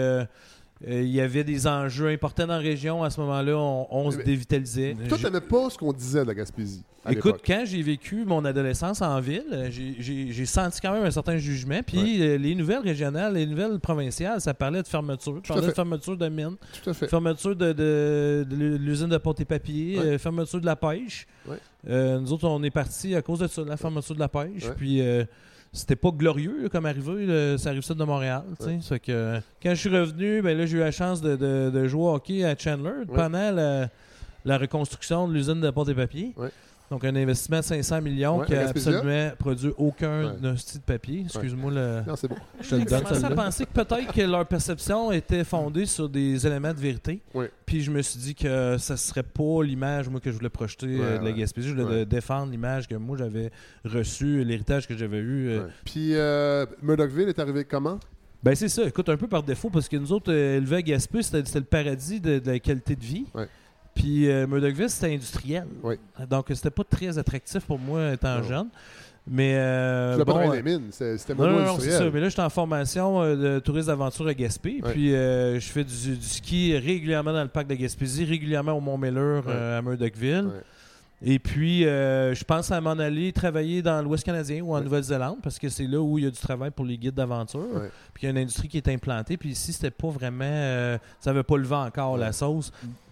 euh, il y avait des enjeux importants dans la région. À ce moment-là, on, on Eh se ben, dévitalisait. Toi, J'ai- t'aimais pas ce qu'on disait de la Gaspésie à Écoute, quand j'ai vécu mon adolescence en ville, j'ai- senti quand même un certain jugement. Puis euh, les nouvelles régionales, les nouvelles provinciales, ça parlait de fermeture. Ça parlait de fermeture de mines, Tout à fait. fermeture de, de- de l'usine de pâte et papier, Ouais. euh, fermeture de la pêche. Ouais. Euh, nous autres, on est partis à cause de ça, la fermeture de la pêche. Puis c'était pas glorieux là, comme arrivé, là, ça arrive ça de Montréal. Ouais. Fait que, quand je suis revenu, ben là, j'ai eu la chance de, de- de jouer au hockey à Chandler pendant la, la reconstruction de l'usine de pâte et papier. Ouais. Donc, un investissement de 500 millions Ouais, qui à a Gaspésia. absolument produit aucun Ouais. hostie de papier. Excuse-moi, le... Non, c'est bon. je te le J'ai donne. commencé à penser que peut-être que leur perception était fondée sur des éléments de vérité. Ouais. Puis je me suis dit que ça serait pas l'image moi que je voulais projeter euh, Ouais, de la ouais. Gaspésie. Je voulais défendre l'image que moi j'avais reçue, l'héritage que j'avais eu. euh. Ouais. Puis euh, Murdochville est arrivé comment? Ben c'est ça. Écoute, un peu par défaut, parce que nous autres, euh, élevés à Gaspé, c'était c'était le paradis de, de la qualité de vie. Ouais. Puis euh, Murdochville, c'était industriel. Ouais. Donc c'était pas très attractif pour moi étant Non. jeune. Mais euh, tu bon, pas euh, travaillé les mines, c'était non, non, non, c'est ça. Mais là, j'étais en formation euh, de tourisme d'aventure à Gaspé. Puis, euh, je fais du, du ski régulièrement dans le parc de Gaspésie, régulièrement au Mont-Mélur, euh, à Murdochville. Et puis, euh, je pense à m'en aller travailler dans l'Ouest canadien ou en. Nouvelle-Zélande parce que c'est là où il y a du travail pour les guides d'aventure. Puis, il y a une industrie qui est implantée. Puis ici, c'était pas vraiment. euh, ça n'avait pas le vent encore, la sauce.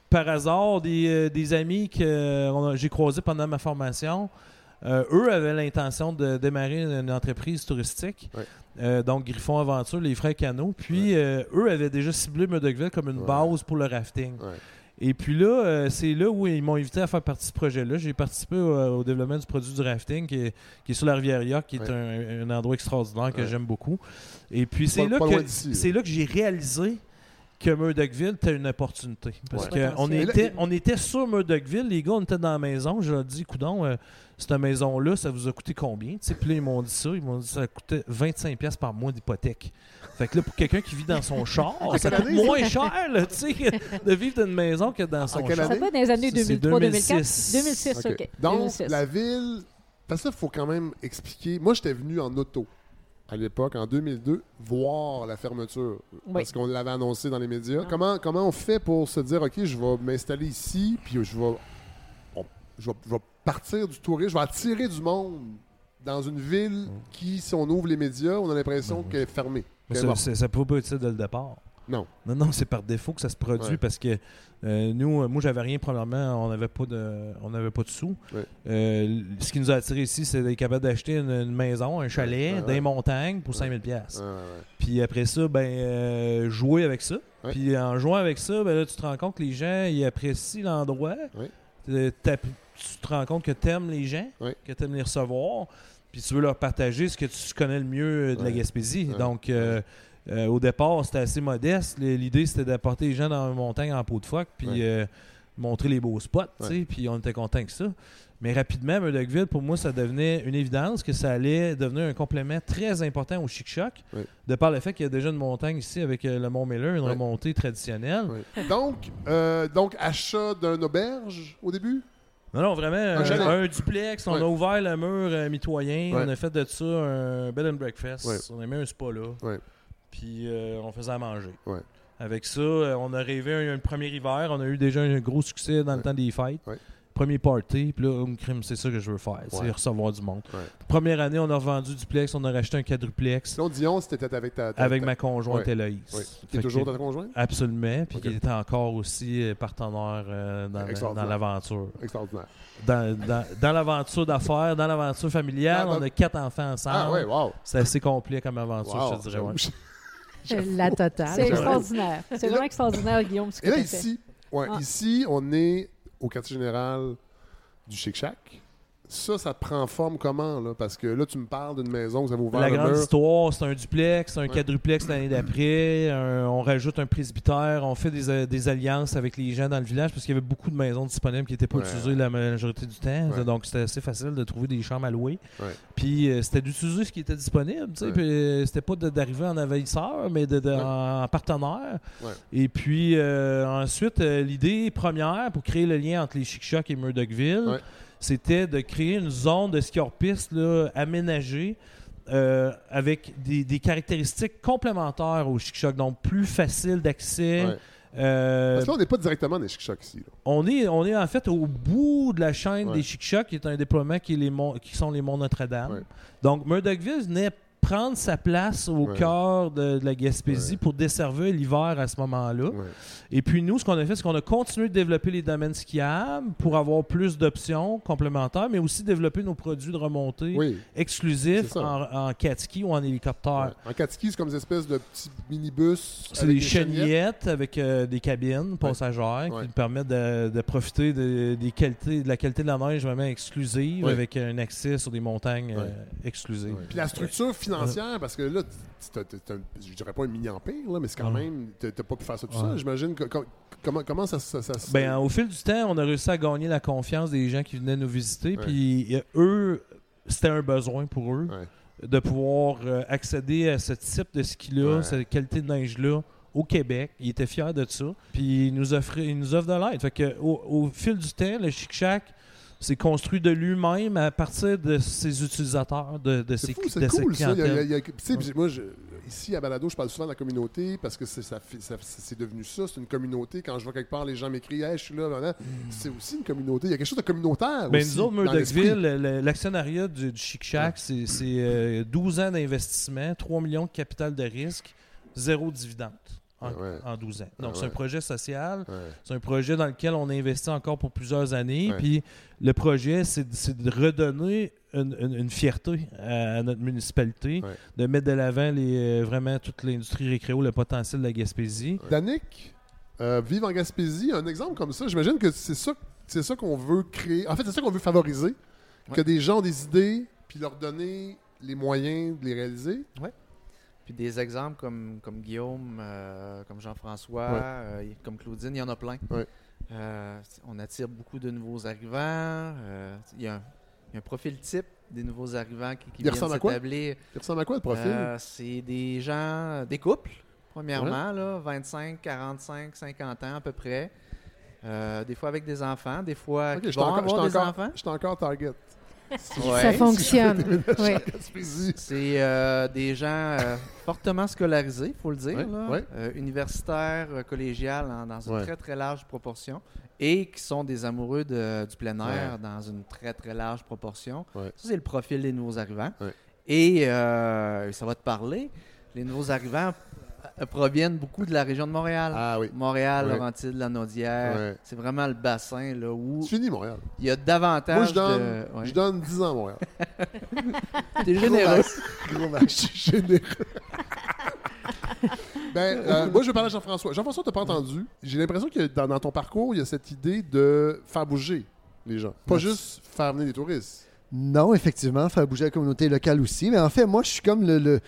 Par hasard, des, euh, des amis que euh, j'ai croisés pendant ma formation, euh, eux avaient l'intention de démarrer une entreprise touristique. Euh, donc, Griffon Aventure, les frères Cano. Puis, euh, eux avaient déjà ciblé Murdochville comme une base pour le rafting. Et puis là, c'est là où ils m'ont invité à faire partie de ce projet-là. J'ai participé au, au développement du produit du rafting qui est, qui est sur la rivière York, qui est un, un endroit extraordinaire que j'aime beaucoup. Et puis c'est là, que, là que j'ai réalisé que Murdochville était une opportunité. Parce Ouais. que on Potentiel. était, on était sur Murdochville, les gars, on était dans la maison. Je leur ai dit, coudon, euh, cette maison-là, ça vous a coûté combien? Tu sais, Puis là, ils m'ont dit ça. Ils m'ont dit ça coûtait 25$ par mois d'hypothèque. Fait que là, pour quelqu'un qui vit dans son char, ça coûte année, moins cher là, tu sais, de vivre dans une maison que dans son char. Ça être dans les années Ça, c'est 2003-2004. 2006. 2006, OK. OK. Donc, 2006. la ville. Parce que ça, il faut quand même expliquer. Moi, j'étais venu en auto à l'époque, en 2002, voir la fermeture. Oui. Parce qu'on l'avait annoncé dans les médias. Comment, comment on fait pour se dire, OK, je vais m'installer ici, puis je vais, on- je, vais, je vais partir du tourisme, je vais attirer du monde dans une ville qui, si on ouvre les médias, on a l'impression Mhm. qu'elle est fermée. Ça peut pas être ça dès le départ. Non. Non, non, c'est par défaut que ça se produit Ouais. parce que euh, nous, euh, moi, j'avais rien, premièrement, on n'avait pas de, on n'avait pas de sous. Ouais. Euh, ce qui nous a attiré ici, c'est d'être capable d'acheter une, une maison, un chalet, Ouais, les montagnes pour Ouais. 5000 pièces. Puis après ça, ben, jouer avec ça. Puis en jouant avec ça, ben là, tu te rends compte que les gens, ils apprécient l'endroit. Tu te rends compte que tu aimes les gens, que tu aimes les recevoir. Puis tu veux leur partager ce que tu connais le mieux de la. Gaspésie. Donc, euh, au départ, c'était assez modeste. L'idée, c'était d'apporter les gens dans la montagne en peau de phoque, puis Ouais. euh, montrer les beaux spots, Ouais. puis on était content que ça. Mais rapidement, Murdochville, pour moi, ça devenait une évidence que ça allait devenir un complément très important au Chic-Choc, de par le fait qu'il y a déjà une montagne ici avec euh, le Mont-Miller, une Ouais. remontée traditionnelle. Donc, euh, donc, achat d'un auberge au début? Non, non, vraiment, Un duplex. On a ouvert le mur euh, mitoyen. On a fait de ça un bed and breakfast. On a mis un spa là. Puis euh, on faisait à manger. Ouais. Avec ça, euh, on a rêvé un, un premier hiver. On a eu déjà un gros succès dans le Ouais. temps des fêtes. Ouais. Premier party. Puis là, hum, crime, c'est ça que je veux faire. C'est recevoir du monde. Première année, on a revendu duplex. On a racheté un quadruplex Sinon, Dion, c'était avec ta. ta- avec ta- ma conjointe. Oui. Qui est toujours que- ta conjointe? Absolument. Puis Ok. qui était encore aussi euh, partenaire euh, dans, l'aventure Extraordinaire. dans, dans, dans l'aventure d'affaires, dans l'aventure familiale. Ah, on a quatre enfants ensemble. Ah, ouais, wow. C'est assez complet comme aventure, Wow, je te dirais. La totale. C'est extraordinaire. C'est là- vraiment extraordinaire, Guillaume, ce que Et là, tu fait. ici, ouais, Ah. ici, on est au quartier général du Chic Shack. Ça, ça prend forme comment? Là? Parce que là, tu me parles d'une maison que vous avez ouvert La le grande mur. histoire, c'est un duplex, un Ouais. quadruplex l'année d'après. on rajoute un presbytère, on fait des, euh, des alliances avec les gens dans le village parce qu'il y avait beaucoup de maisons disponibles qui n'étaient pas Ouais. utilisées la majorité du temps. Ouais. Donc c'était assez facile de trouver des chambres à louer. Puis euh, c'était d'utiliser ce qui était disponible. puis, euh, c'était pas d'arriver en envahisseur, mais de, en, en partenaire. Et puis euh, ensuite, euh, l'idée première pour créer le lien entre les Chic-Chocs et Murdochville. C'était de créer une zone de ski hors piste là, aménagée euh, avec des, des caractéristiques complémentaires au Chic-Choc, donc plus facile d'accès. Ouais. Euh, Parce que là, on n'est pas directement des chic ici. là. on est, on est en fait au bout de la chaîne Ouais. des Chic-Chocs, qui est un déploiement qui, est les monts, qui sont les monts Notre-Dame. Ouais. Donc, Murdochville venait prendre sa place au Ouais. cœur de, de la Gaspésie Ouais. pour desservir l'hiver à ce moment-là. Ouais. Et puis nous, ce qu'on a fait, c'est qu'on a continué de développer les domaines skiables pour avoir plus d'options complémentaires, mais aussi développer nos produits de remontée Oui. exclusifs en, en cat ski ou en hélicoptère. Ouais. En Katski, c'est comme des espèces de petits minibus. C'est des chenillettes. avec euh, des cabines passagères Ouais. qui nous permettent de, de profiter de, des qualités, de la qualité de la neige vraiment exclusive Ouais. avec un accès sur des montagnes Ouais. euh, exclusives. Ouais. Puis la structure financière, parce que là, tu- tu- tu- tu- je dirais pas un mini-empire, là, mais c'est quand même, tu n'as pas pu faire ça tout Ouais. seul. J'imagine que comment, comment ça, ça, ça se- Ben, au fil du temps, on a réussi à gagner la confiance des gens qui venaient nous visiter. Puis euh, eux, c'était un besoin pour eux Ouais. de pouvoir euh, accéder à ce type de ski-là, Ouais. cette qualité de neige-là au Québec. Ils étaient fiers de ça. Puis ils nous, offraient, ils nous offrent de l'aide. Fait que au, au fil du temps, le Chic S'est construit de lui-même à partir de ses utilisateurs, de, de ses, C'est de c'est cool ça. Il y a- y a- moi, je- ici à Balado, je parle souvent de la communauté parce que c'est ça fait- ça- c'est devenu ça. C'est une communauté. Quand je vois quelque part, les gens m'écrivent Hey, je suis là, voilà. c'est aussi une communauté. Il y a quelque chose de communautaire. Ben, aussi nous autres. Murdochville, le- l'actionnariat du, du Chic Shack, c'est c'est, euh, 12 ans d'investissement, 3 millions de capital de risque, zéro dividende en, Ouais. en 12 ans. Donc, Ouais, c'est un ouais. projet social. Ouais. C'est un projet dans lequel on a investi encore pour plusieurs années. Ouais. Puis le projet, c'est de redonner une, une- une fierté à, à notre municipalité, Ouais. de mettre de l'avant les, euh, vraiment toute l'industrie récréo, le potentiel de la Gaspésie. Danick, euh, vivre en Gaspésie, un exemple comme ça, j'imagine que c'est ça, c'est ça qu'on veut créer. En fait, c'est ça qu'on veut favoriser. Que Ouais. des gens ont des idées, puis leur donner les moyens de les réaliser. Puis des exemples comme, comme Guillaume, euh, comme Jean-François, Ouais. euh, comme Claudine, il y en a plein. Ouais. Euh, on attire beaucoup de nouveaux arrivants. Il y, a un- il y a un profil type des nouveaux arrivants qui, qui viennent s'établir. Il ressemble à quoi le profil? C'est des gens, des couples, premièrement, là, 25, 45, 50 ans à peu près. Des fois avec des enfants, des fois Ok, qui vont encore, avoir des encore, enfants. j'étais encore target. Ouais. Ça fonctionne. C'est euh, des gens euh, fortement scolarisés, il faut le dire, Ouais, là. ouais. Euh, universitaires, collégiales en- dans une Ouais. très très large proportion, et qui sont des amoureux de- du plein air Ouais. dans une très très large proportion. Ouais. Ça, c'est le profil des nouveaux arrivants. Ouais. Et euh, ça va te parler, les nouveaux arrivants proviennent beaucoup de la région de Montréal. Ah oui. Montréal, Ouais. Laurentides, la Naudière, Ouais. c'est vraiment le bassin là, où C'est fini, Montréal. il y a davantage Moi, je donne, de... Ouais. je donne 10 ans à Montréal. T'es généreux. Gros match. Je suis généreux. ben, euh, moi, je vais parler à Jean-François. Jean-François, tu pas entendu? J'ai l'impression que dans, dans ton parcours, il y a cette idée de faire bouger les gens. Pas Merci. juste faire venir des touristes. Non, effectivement, faire bouger la communauté locale aussi. Mais en fait, moi, je suis comme le- le-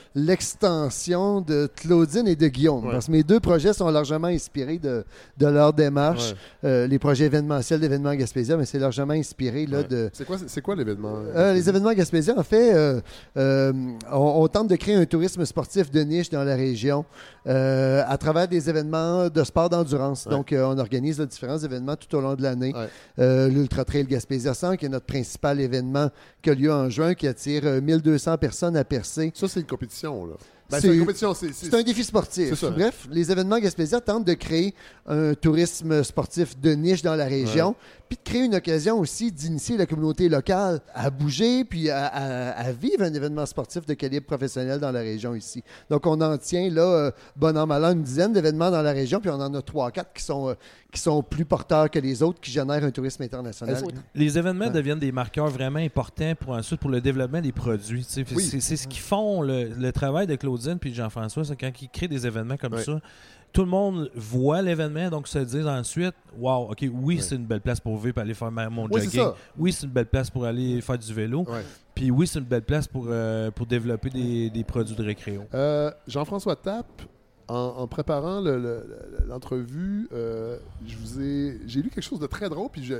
l'extension de Claudine et de Guillaume. Ouais. Parce que mes deux projets sont largement inspirés de, de leur démarche. Euh, les projets événementiels d'événements Gaspésia, mais c'est largement inspiré là, Ouais. de, C'est quoi, c'est quoi l'événement? euh, les événements Gaspésia, en fait, euh, euh, on, on tente de créer un tourisme sportif de niche dans la région euh, à travers des événements de sport d'endurance. Ouais. Donc, euh, on organise là, différents événements tout au long de l'année. Ouais. Euh, L'Ultra Trail Gaspésia 100, qui est notre principal événement qui a lieu en juin, qui attire euh, 1200 personnes à percer. Ça, c'est une compétition, là. Ben, C'est- c'est une compétition. C'est, C'est un défi sportif. ça. Bref, les événements Gaspésia tentent de créer un tourisme sportif de niche dans la région, puis de créer une occasion aussi d'initier la communauté locale à bouger, puis à, à- à vivre un événement sportif de calibre professionnel dans la région ici. Donc, on en tient là, euh, bon an, mal an, une dizaine d'événements dans la région, puis on en a trois, quatre qui sont, euh, qui sont plus porteurs que les autres, qui génèrent un tourisme international. Les événements Ouais. deviennent des marqueurs vraiment importants pour ensuite pour le développement des produits? tu sais. Oui. C'est ce qui font le, le travail de Claudine Claudine puis Jean-François, c'est quand ils créent des événements comme Ouais. ça, tout le monde voit l'événement, donc se dit ensuite Wow, OK, oui, c'est une belle place pour vivre, pour aller faire mon Oui, jogging. Oui, c'est une belle place pour aller faire du vélo. Puis oui, c'est une belle place pour, euh, pour développer des, des produits de récréo. Euh, Jean-François Tapp, en, en préparant le- le- le- l'entrevue, euh, je vous ai, j'ai lu quelque chose de très drôle. Puis je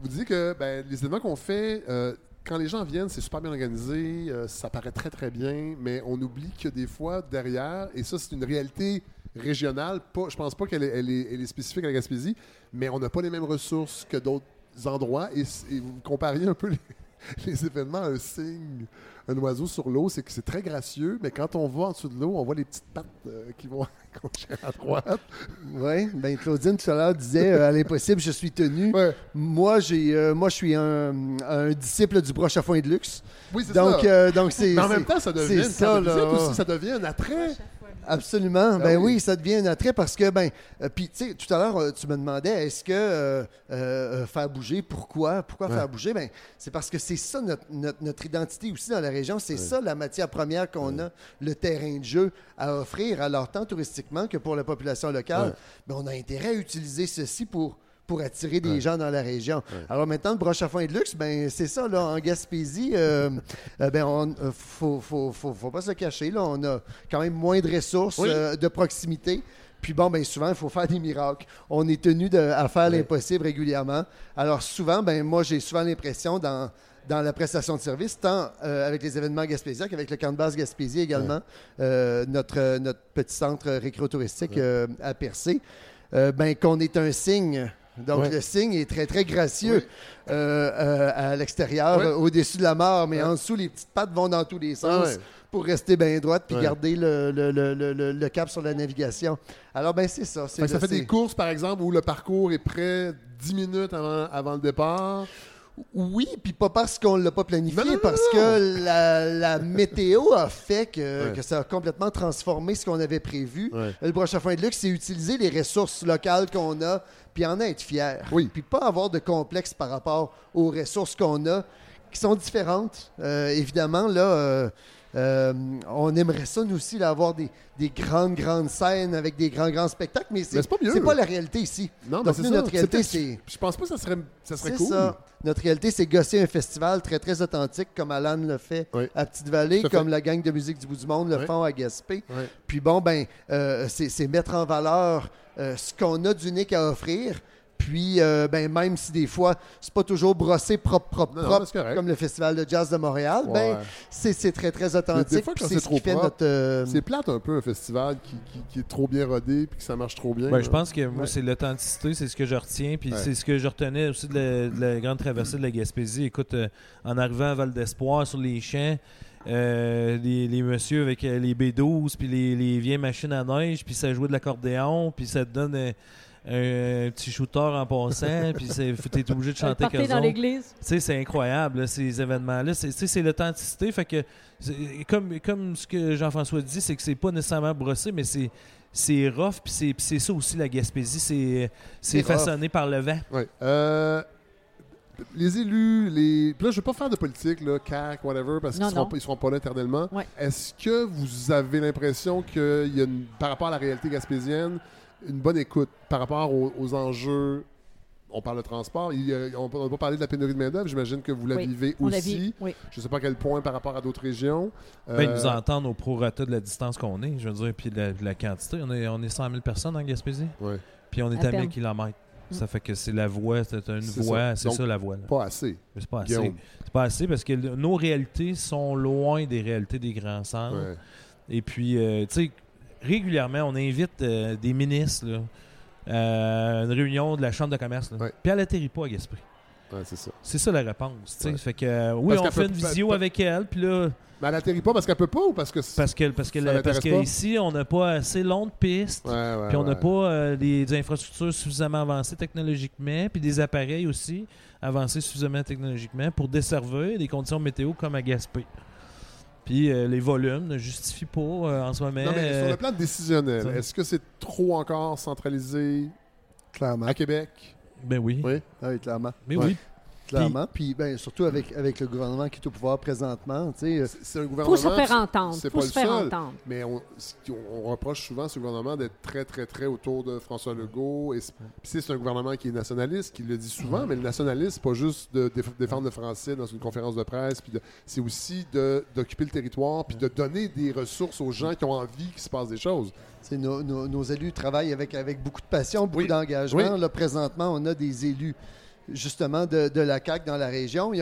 vous dis que ben, les événements qu'on fait, euh, quand les gens viennent, c'est super bien organisé, ça paraît très très bien, mais on oublie que des fois derrière, et ça c'est une réalité régionale, pas, je pense pas qu'elle est, elle est- elle est spécifique à la Gaspésie, mais on n'a pas les mêmes ressources que d'autres endroits. Et, vous compariez un peu les, les événements à un cygne, un oiseau sur l'eau, c'est que c'est très gracieux, mais quand on va en dessous de l'eau, on voit les petites pattes euh, qui vont à gauche et à droite. Oui, ben Claudine tout à l'heure disait euh, à l'impossible, je suis tenu. Ouais. Moi, j'ai, euh, moi, je suis un, un disciple du broche à foin de luxe. Oui, c'est Donc, ça. euh, donc c'est. mais en c'est- même temps, ça devient ça, carte de visite là. aussi, ça devient un attrait. Absolument. Ben Ben, oui. oui. ça devient un attrait parce que, ben, euh, puis tu sais, tout à l'heure, euh, tu me demandais, est-ce que euh, faire bouger, pourquoi, pourquoi Ouais. faire bouger? Ben, c'est parce que c'est ça notre, notre, notre identité aussi dans la région. C'est ça la matière première qu'on a, le terrain de jeu à offrir, alors tant touristiquement que pour la population locale. Ben, on a intérêt à utiliser ceci pour pour attirer des Ouais. gens dans la région. Alors maintenant, le broche à foin de luxe, ben c'est ça, là, en Gaspésie, euh, euh, ben on euh, faut, faut, faut, faut pas se cacher, là, on a quand même moins de ressources Oui. euh, de proximité. Puis bon, ben souvent, il faut faire des miracles. On est tenu de, à faire l'impossible régulièrement. Alors souvent, ben moi, j'ai souvent l'impression dans, dans la prestation de service, tant euh, avec les événements gaspésiens qu'avec le camp de base Gaspésie également, euh, notre, notre petit centre récréo-touristique euh, à Percé, ben qu'on est un signe. Donc Ouais. le signe est très, très gracieux Oui. euh, euh, à l'extérieur, euh, au-dessus de la mort, mais Ouais. en dessous, les petites pattes vont dans tous les Ah sens ouais. pour rester bien droite puis garder le, le- le- le- le- le cap sur la navigation. Alors, ben c'est ça. Ça fait des courses, par exemple, où le parcours est prêt 10 minutes avant, avant le départ. Oui, puis pas parce qu'on l'a pas planifié, Non, non, non, parce non. que la, la météo a fait que, Ouais. que ça a complètement transformé ce qu'on avait prévu. Ouais. Le broche à foin de luxe, c'est utiliser les ressources locales qu'on a, puis en être fier. Oui. Puis pas avoir de complexe par rapport aux ressources qu'on a, qui sont différentes. Euh, évidemment, là, euh, euh, on aimerait ça, nous aussi, là, avoir des, des grandes, grandes scènes avec des grands, grands spectacles, mais c'est pas pas la réalité ici. Non, Donc, nous, ça. notre réalité, c'est... Je pense pas que ça serait, ça serait cool. ça. Notre réalité, c'est gosser un festival très, très authentique, comme Alan le fait Oui. à Petite-Vallée, fait. comme la gang de musique du bout du monde le Oui. font à Gaspé. Puis bon, ben, euh, c'est c'est mettre en valeur euh, ce qu'on a d'unique à offrir. Puis, euh, ben, même si des fois, c'est pas toujours brossé propre, propre, Non, propre, comme le Festival de jazz de Montréal, Ouais. ben, c'est c'est très, très authentique. c'est c'est ce trop qui fait propre, notre... euh, C'est plate un peu un festival qui, qui- qui est trop bien rodé puis que ça marche trop bien. Ben, je pense que moi, Ouais. c'est l'authenticité, c'est ce que je retiens. Puis Ouais. c'est ce que je retenais aussi de la, de la grande traversée de la Gaspésie. Écoute, euh, en arrivant à Val d'Espoir sur les champs, euh, les, les messieurs avec euh, les B12, puis les, les vieilles machines à neige, puis ça jouait de l'accordéon, puis ça te donne euh, un petit shooter en passant, puis c'est- faut- t'es obligé de chanter party qu'eux dans l'église. Tu sais, c'est incroyable, là, ces événements-là. C'est- tu sais, C'est l'authenticité. Fait que, comme, comme ce que Jean-François dit, c'est que c'est pas nécessairement brossé, mais c'est. C'est rough, puis c'est- ça aussi la Gaspésie, c'est rough. façonné par le vent. Ouais. Euh, les élus, les. Puis là, je veux pas faire de politique, là, CAC, whatever, parce qu'ils Non, seront, pas- ils seront pas là éternellement. Ouais. Est-ce que vous avez l'impression qu'il y a, une- par rapport à la réalité gaspésienne, une bonne écoute par rapport aux, aux enjeux On parle de transport. Il on n'a pas parlé de la pénurie de main-d'œuvre. J'imagine que vous la Oui, vivez aussi. l'a. Oui. Je ne sais pas à quel point par rapport à d'autres régions. Ben, ils Euh, nous entendent au prorata de la distance qu'on est, je veux dire, puis de la, de la quantité. On est, on est 100 000 personnes en Gaspésie, ouais, puis on est À à, 1000 peine. km. Mm. Ça fait que c'est la voie, c'est une voie, ça. c'est ça la voie. là. pas assez. Mais c'est pas assez. C'est pas assez parce que le- nos réalités sont loin des réalités des grands centres. Ouais. Et puis, euh, tu sais, régulièrement, on invite euh, des ministres là, à une réunion de la Chambre de commerce. là. Ouais. Puis elle atterrit pas à Gaspé. Ouais, c'est ça. C'est ça la réponse. Ouais. Fait que, euh, oui, Parce on fait peut- une visio avec elle. Puis là, Mais elle atterrit pas parce qu'elle peut pas ou parce que. c'est- parce que, parce que, Ça parce que ici, on n'a pas assez long de pistes. Ouais, ouais, Puis on n'a pas euh, des, des infrastructures suffisamment avancées technologiquement, puis des appareils aussi avancés suffisamment technologiquement pour desservir des conditions météo comme à Gaspé. Puis euh, les volumes ne justifient pas euh, en ce moment. Non, mais sur le plan décisionnel, ça- est-ce que c'est trop encore centralisé Clairement? à Québec? Ben oui. Oui. Ah Oui, clairement. Mais Ouais. oui. Clairement. Puis, ben, surtout avec, avec le gouvernement qui est au pouvoir présentement, tu sais, euh, C'est- un Il gouvernement. faut se faire c'est- entendre. c'est faut pas se le faire seul. entendre. Mais on, on reproche souvent à ce gouvernement d'être très, très, très autour de François Legault. Et c'est- puis c'est c'est un gouvernement qui est nationaliste, qui le dit souvent, mais le nationalisme, c'est pas juste de déf- défendre le français dans une conférence de presse, puis c'est aussi de- d'occuper le territoire, puis de donner des ressources aux gens qui ont envie qu'il se passe des choses. C'est nos, nos- nos élus travaillent avec, avec beaucoup de passion, beaucoup Oui. d'engagement. Oui. Là, présentement, on a des élus justement de, la CAQ dans la région.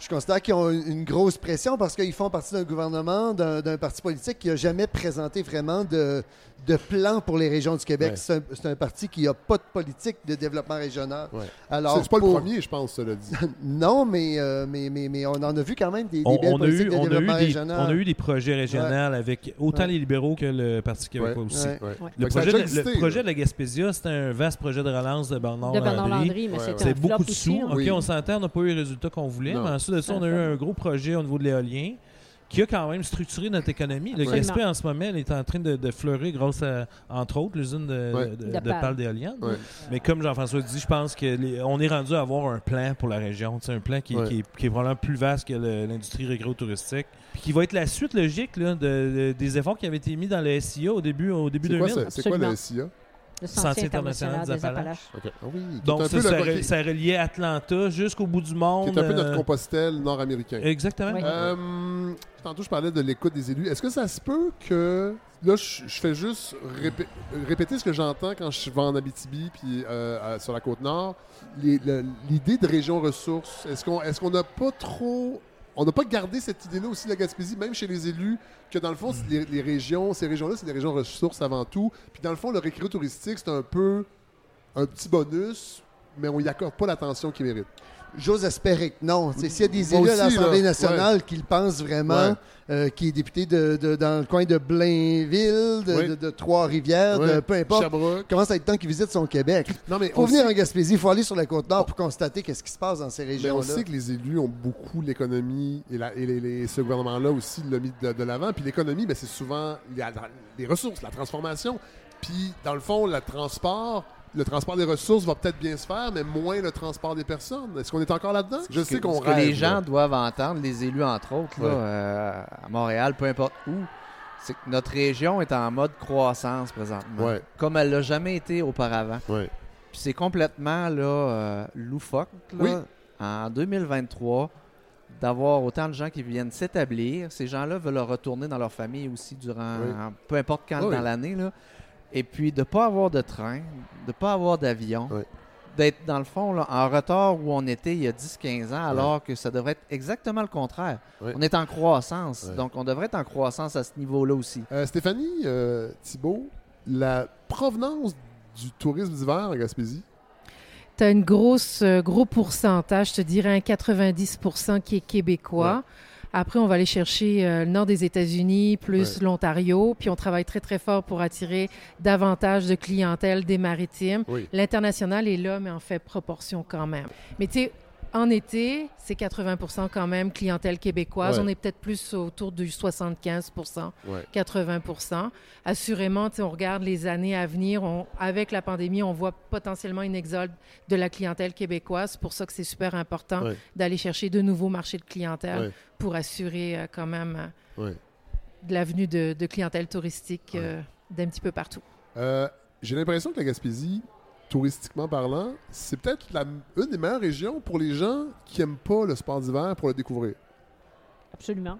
Je considère qu'ils ont une, grosse pression parce qu'ils font partie d'un gouvernement, d'un parti politique qui n'a jamais présenté vraiment de, de plan pour les régions du Québec. Ouais. C'est un, parti qui n'a pas de politique de développement régional. Ouais. Alors, C'est pas pour- le premier, je pense, cela dit. Non, mais, euh, mais, mais, mais on en a vu quand même des, des On, belles on a politiques eu, de on, a eu développement des, régional. on a eu des projets régionaux avec autant Ouais. les libéraux que le Parti québécois Ouais. aussi. Ouais. Ouais. Ouais. Le projet, de, le existé, projet là. de la Gaspésia, c'était un vaste projet de relance de Bernard De Bernard Landry. Mais beaucoup flop de aussi, sous. là. OK, Oui. on s'entend, on n'a pas eu le résultat qu'on voulait, mais ensuite de ça, on a eu un gros projet au niveau de l'éolien qui a quand même structuré notre économie. Le Absolument. Gaspé, en ce moment, elle est en train de, de fleurir grâce à, entre autres, l'usine de, Ouais. de, De de pales. pales d'éoliennes. Ouais. Mais comme Jean-François dit, je pense qu'on est rendu à avoir un plan pour la région. C'est un plan qui, Ouais. qui est, qui est probablement plus vaste que l'industrie récréo-touristique. Puis qui va être la suite logique là, de- de- des efforts qui avaient été mis dans le SIA au début, au début C'est quoi, 2000. ça- c'est quoi le. SIA? Le Sentier international international des des Appalaches. Ah oui, Donc, ça, ça, re- reliait Atlanta jusqu'au bout du monde. qui est un peu notre euh, Compostelle nord-américain. Exactement. Oui. Euh, tantôt, je parlais de l'écoute des élus. Est-ce que ça se peut que. Là, je, je fais juste répé- répéter ce que j'entends quand je vais en Abitibi puis euh, sur la côte nord. L'idée de région ressources, est-ce qu'on est-ce qu'on n'a pas trop. On n'a pas gardé cette idée-là aussi de la Gaspésie, même chez les élus, que dans le fond, les régions, ces régions-là, c'est des régions ressources avant tout. Puis dans le fond, le récré touristique, c'est un peu un petit bonus, mais on n'y accorde pas l'attention qu'il mérite. J'ose espérer que non. S'il y a des élus à aussi, l'Assemblée là, nationale qui le pensent vraiment, Ouais. euh, qui est député de, de- dans le coin de Blainville, de, Oui. de- de Trois-Rivières, peu importe, Sherbrooke. commence à être temps qu'il visite son Québec. Non, mais faut venir sait- en Gaspésie, il faut aller sur la Côte-Nord pour constater qu'est-ce qui se passe dans ces Mais on régions-là. sait que les élus ont beaucoup l'économie et, la- et les- les- ce gouvernement-là aussi l'a mis de, de l'avant. Puis l'économie, ben, c'est souvent les, les ressources, la transformation. Puis dans le fond, le transport, le transport des ressources va peut-être bien se faire, mais moins le transport des personnes. Est-ce qu'on est encore là-dedans? Je Ce sais que- qu'on ce que rêve. les gens là. doivent entendre, les élus entre autres, là, Ouais. euh, à Montréal, peu importe où, c'est que notre région est en mode croissance présentement, Ouais. comme elle l'a jamais été auparavant. Ouais. Puis c'est complètement là, euh, loufoque là, Oui. en 2023 d'avoir autant de gens qui viennent s'établir. Ces gens-là veulent retourner dans leur famille aussi durant Oui. peu importe quand Oui. dans l'année. là. Et puis de ne pas avoir de train, de ne pas avoir d'avion, Oui. d'être dans le fond là, en retard où on était il y a 10-15 ans, alors que ça devrait être exactement le contraire. Oui. On est en croissance, Oui. donc on devrait être en croissance à ce niveau-là aussi. Euh, Stéphanie euh, Thibault, la provenance du tourisme d'hiver en Gaspésie, Tu as un grosse, gros pourcentage, je te dirais un 90% qui est québécois. Après, on va aller chercher euh, le nord des États-Unis, plus Ouais. l'Ontario. Puis on travaille très, très fort pour attirer davantage de clientèle des maritimes. oui. L'international est là, mais en fait proportion quand même. Mais tu sais, en été, c'est 80% quand même clientèle québécoise. Ouais. On est peut-être plus autour du 75 Ouais. 80% Assurément, on regarde les années à venir. On- avec la pandémie, on voit potentiellement une exode de la clientèle québécoise. C'est pour ça que c'est super important Ouais. d'aller chercher de nouveaux marchés de clientèle Ouais. pour assurer euh, quand même euh, Ouais. de l'avenue de, de clientèle touristique euh, d'un petit peu partout. Euh, J'ai l'impression que la Gaspésie, touristiquement parlant, c'est peut-être la- une des meilleures régions pour les gens qui n'aiment pas le sport d'hiver pour le découvrir. Absolument.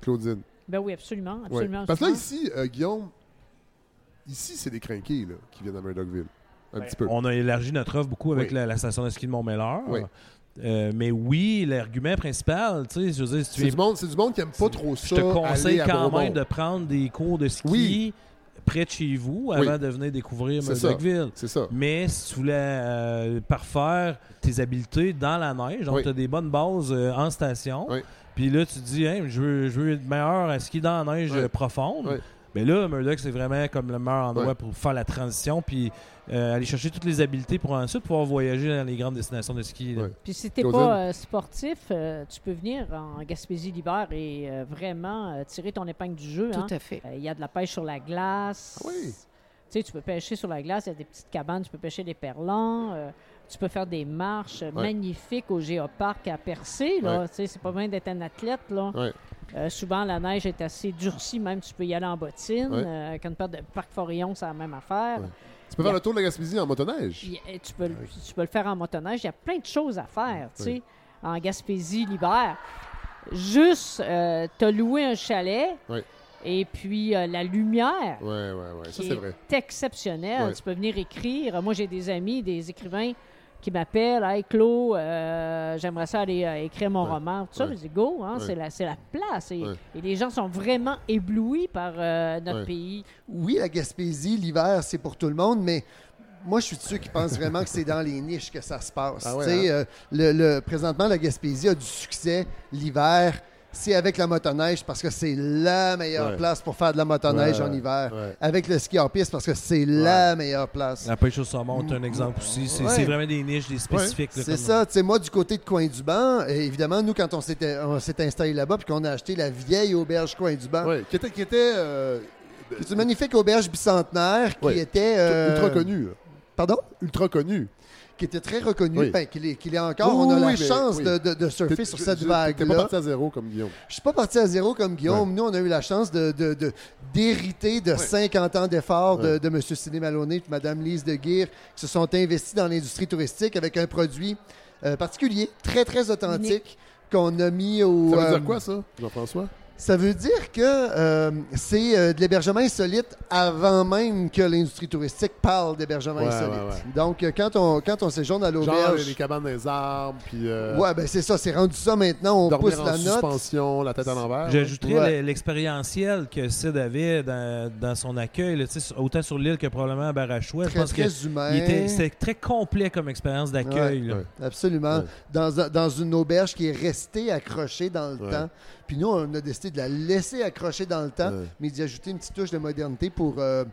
Claudine. Ben oui, absolument. Ouais. absolument Parce que là, ici, euh, Guillaume, ici, c'est des crinqués là, qui viennent à Murdochville. Un petit peu. On a élargi notre offre beaucoup avec Oui. la, la station de ski de Montmelleur. Oui. Euh, mais oui, l'argument principal, tu sais, je veux dire, si tu C'est du, monde, c'est du monde qui n'aime pas trop ça. Je te conseille quand même de prendre des cours de ski Oui. Près de chez vous Oui. avant de venir découvrir. Murdochville. C'est ça. Mais si tu voulais euh, parfaire tes habiletés dans la neige, donc Oui. tu as des bonnes bases euh, en station, Oui. puis là tu te dis, Hey, je, veux, je veux être meilleur à skier dans la neige euh, profonde. Mais là, Murdoch, c'est vraiment comme le meilleur endroit pour faire la transition, puis euh, aller chercher toutes les habiletés pour ensuite pouvoir voyager dans les grandes destinations de ski. Puis si t'es pas euh, sportif, euh, tu peux venir en Gaspésie l'hiver et euh, vraiment euh, tirer ton épingle du jeu. hein. Tout à fait. Euh, Il y a de la pêche sur la glace. Ah oui. Tu sais, tu peux pêcher sur la glace, il y a des petites cabanes, tu peux pêcher des perlants. euh, Tu peux faire des marches Ouais. magnifiques au Géoparc à Percé. Là. Ouais. Tu sais, C'est pas bien d'être un athlète. Là. Euh, souvent, la neige est assez durcie, même tu peux y aller en bottine. Ouais. Euh, avec une paire de Parc Forillon, c'est la même affaire. Ouais. Tu peux faire le tour de la Gaspésie en motoneige? Il y a- tu, peux, le- tu peux le faire en motoneige. Il y a plein de choses à faire, tu sais, en Gaspésie l'hiver. Juste, euh, t'as loué un chalet et puis euh, la lumière Ouais, ouais, ouais. Ça, qui c'est vrai. est exceptionnelle. Tu peux venir écrire. Moi, j'ai des amis, des écrivains qui m'appellent. Hey, Claude, euh, j'aimerais ça aller euh, écrire mon Ouais. roman. Tout ça, Ouais. je dis go, hein, Ouais. c'est la, c'est la place. Et, les gens sont vraiment éblouis par euh, notre pays. Oui, la Gaspésie, l'hiver, c'est pour tout le monde, mais moi, je suis de ceux qui pensent vraiment que c'est dans les niches que ça se passe. Ah ouais, Tu sais, hein? euh, le, le- présentement, la Gaspésie a du succès l'hiver. C'est avec la motoneige parce que c'est la meilleure Ouais. place pour faire de la motoneige Ouais, en hiver. ouais. Avec le ski en piste parce que c'est la meilleure place. La pêche au saumon, c'est un exemple aussi. C'est vraiment des niches, des spécifiques. C'est ça, tu sais, moi, du côté de Coin-du-Banc, euh, évidemment, nous, quand on s'est installé là-bas, puis qu'on a acheté la vieille auberge Coin-du-Banc, Ouais, qui était. Qui était euh, c'est une magnifique auberge bicentenaire qui Ouais. était... euh, ultra connue. Pardon? Ultra connue. Qui était très reconnue, Oui. ben, qu'il est, qu'il est encore. Oui, on a oui, la chance oui. de, de- de surfer sur je- cette je- T'es pas vague-là. parti à zéro comme Guillaume. Je suis pas parti à zéro comme Guillaume. Nous, on a eu la chance de, de- de- d'hériter de 50 ans d'efforts de, Ouais. de M. Sidney Maloney et Mme Lise de Guire, qui se sont investis dans l'industrie touristique avec un produit euh, particulier, très, très authentique, qu'on a mis au... Ça veut euh, dire quoi, ça, Jean-François? Ça veut dire que euh, c'est euh, de l'hébergement insolite avant même que l'industrie touristique parle d'hébergement Ouais, insolite. ouais, ouais. Donc, euh, quand on, quand on séjourne à Genre l'auberge... les cabanes les arbres, puis euh, Ouais, ben c'est ça, c'est rendu ça maintenant, on pousse en la note. suspension, la tête à l'envers. J'ajouterais Ouais. l'e- l'expérientiel que Sid avait dans, dans son accueil, là, autant sur l'île que probablement à Barachois. Je Très, pense que très humain. il était- c'était très complet comme expérience d'accueil. Absolument. Ouais. Dans, dans une auberge qui est restée accrochée dans le Ouais. temps. Puis nous, on a décidé de la laisser accrocher dans le temps, Ouais. mais d'y ajouter une petite touche de modernité pour, euh,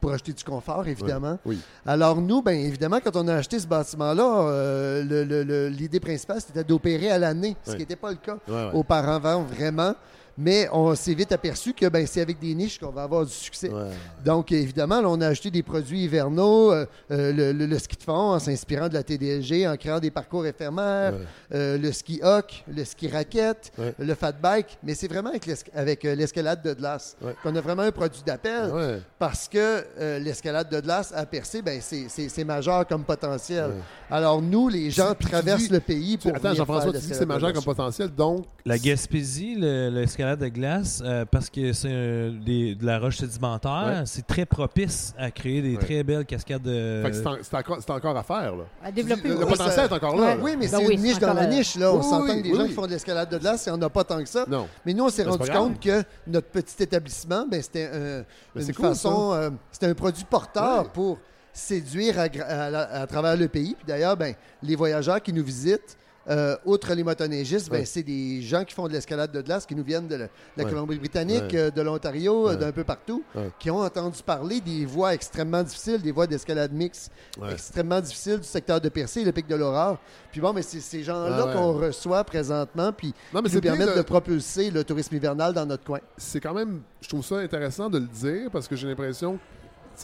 pour acheter du confort, évidemment. Oui. Alors nous, bien évidemment, quand on a acheté ce bâtiment-là, euh, l'idée principale, c'était d'opérer à l'année, ce qui n'était pas le cas auparavant, vraiment. Mais on s'est vite aperçu que ben, c'est avec des niches qu'on va avoir du succès. Ouais. Donc, évidemment, là, on a acheté des produits hivernaux, euh, euh, le, le- le ski de fond en s'inspirant de la TDLG, en créant des parcours éphémères, Ouais. euh, le ski hoc, le ski raquette, Ouais. le fat bike, mais c'est vraiment avec, l'es- avec euh, l'escalade de glace Ouais. qu'on a vraiment un produit d'appel Ouais. parce que euh, l'escalade de glace à percer, ben, c'est- c'est c'est majeur comme potentiel. Ouais. Alors, nous, les gens traversent dis- le pays pour. Attends, venir Jean-François, faire tu dis que c'est l'escalade majeur comme potentiel, donc. La Gaspésie, le- de glace, euh, parce que c'est euh, des- de la roche sédimentaire, Ouais. c'est très propice à créer des Ouais. très belles cascades de. Fait que c'est en- c'est encore, c'est encore à faire, là. À développer. Le, le Oui, potentiel ça- est encore là. là. Oui, mais Ben c'est oui, une niche dans la euh, niche. Là. On oui, s'entend oui, que des oui, gens oui. qui font de l'escalade de glace, il n'y en a pas tant que ça. Non. Mais nous, on s'est Ben, c'est rendu pas grave. compte que notre petit établissement, ben, c'était un- Ben, une cool, façon, euh, c'était un produit porteur Ouais. pour séduire à, gra- à la- à travers le pays. Puis d'ailleurs, ben, les voyageurs qui nous visitent, euh, outre les motoneigistes, ben, c'est des gens qui font de l'escalade de glace, qui nous viennent de la. Colombie-Britannique, euh, de l'Ontario, euh, d'un peu partout, qui ont entendu parler des voies extrêmement difficiles, des voies d'escalade mixte extrêmement difficiles du secteur de Percé, le pic de l'Aurore. Puis bon, mais c'est ces gens-là Ah qu'on reçoit présentement, puis Non, mais qui nous permettent de- de propulser le tourisme hivernal dans notre coin. c'est quand même, je trouve ça intéressant de le dire parce que j'ai l'impression,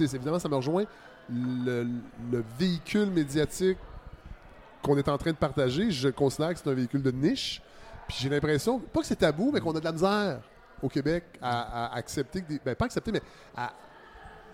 évidemment, ça me rejoint, le, le véhicule médiatique qu'on est en train de partager, je considère que c'est un véhicule de niche. Puis j'ai l'impression, pas que c'est tabou, mais qu'on a de la misère au Québec à, accepter, que des, ben pas accepter, mais à,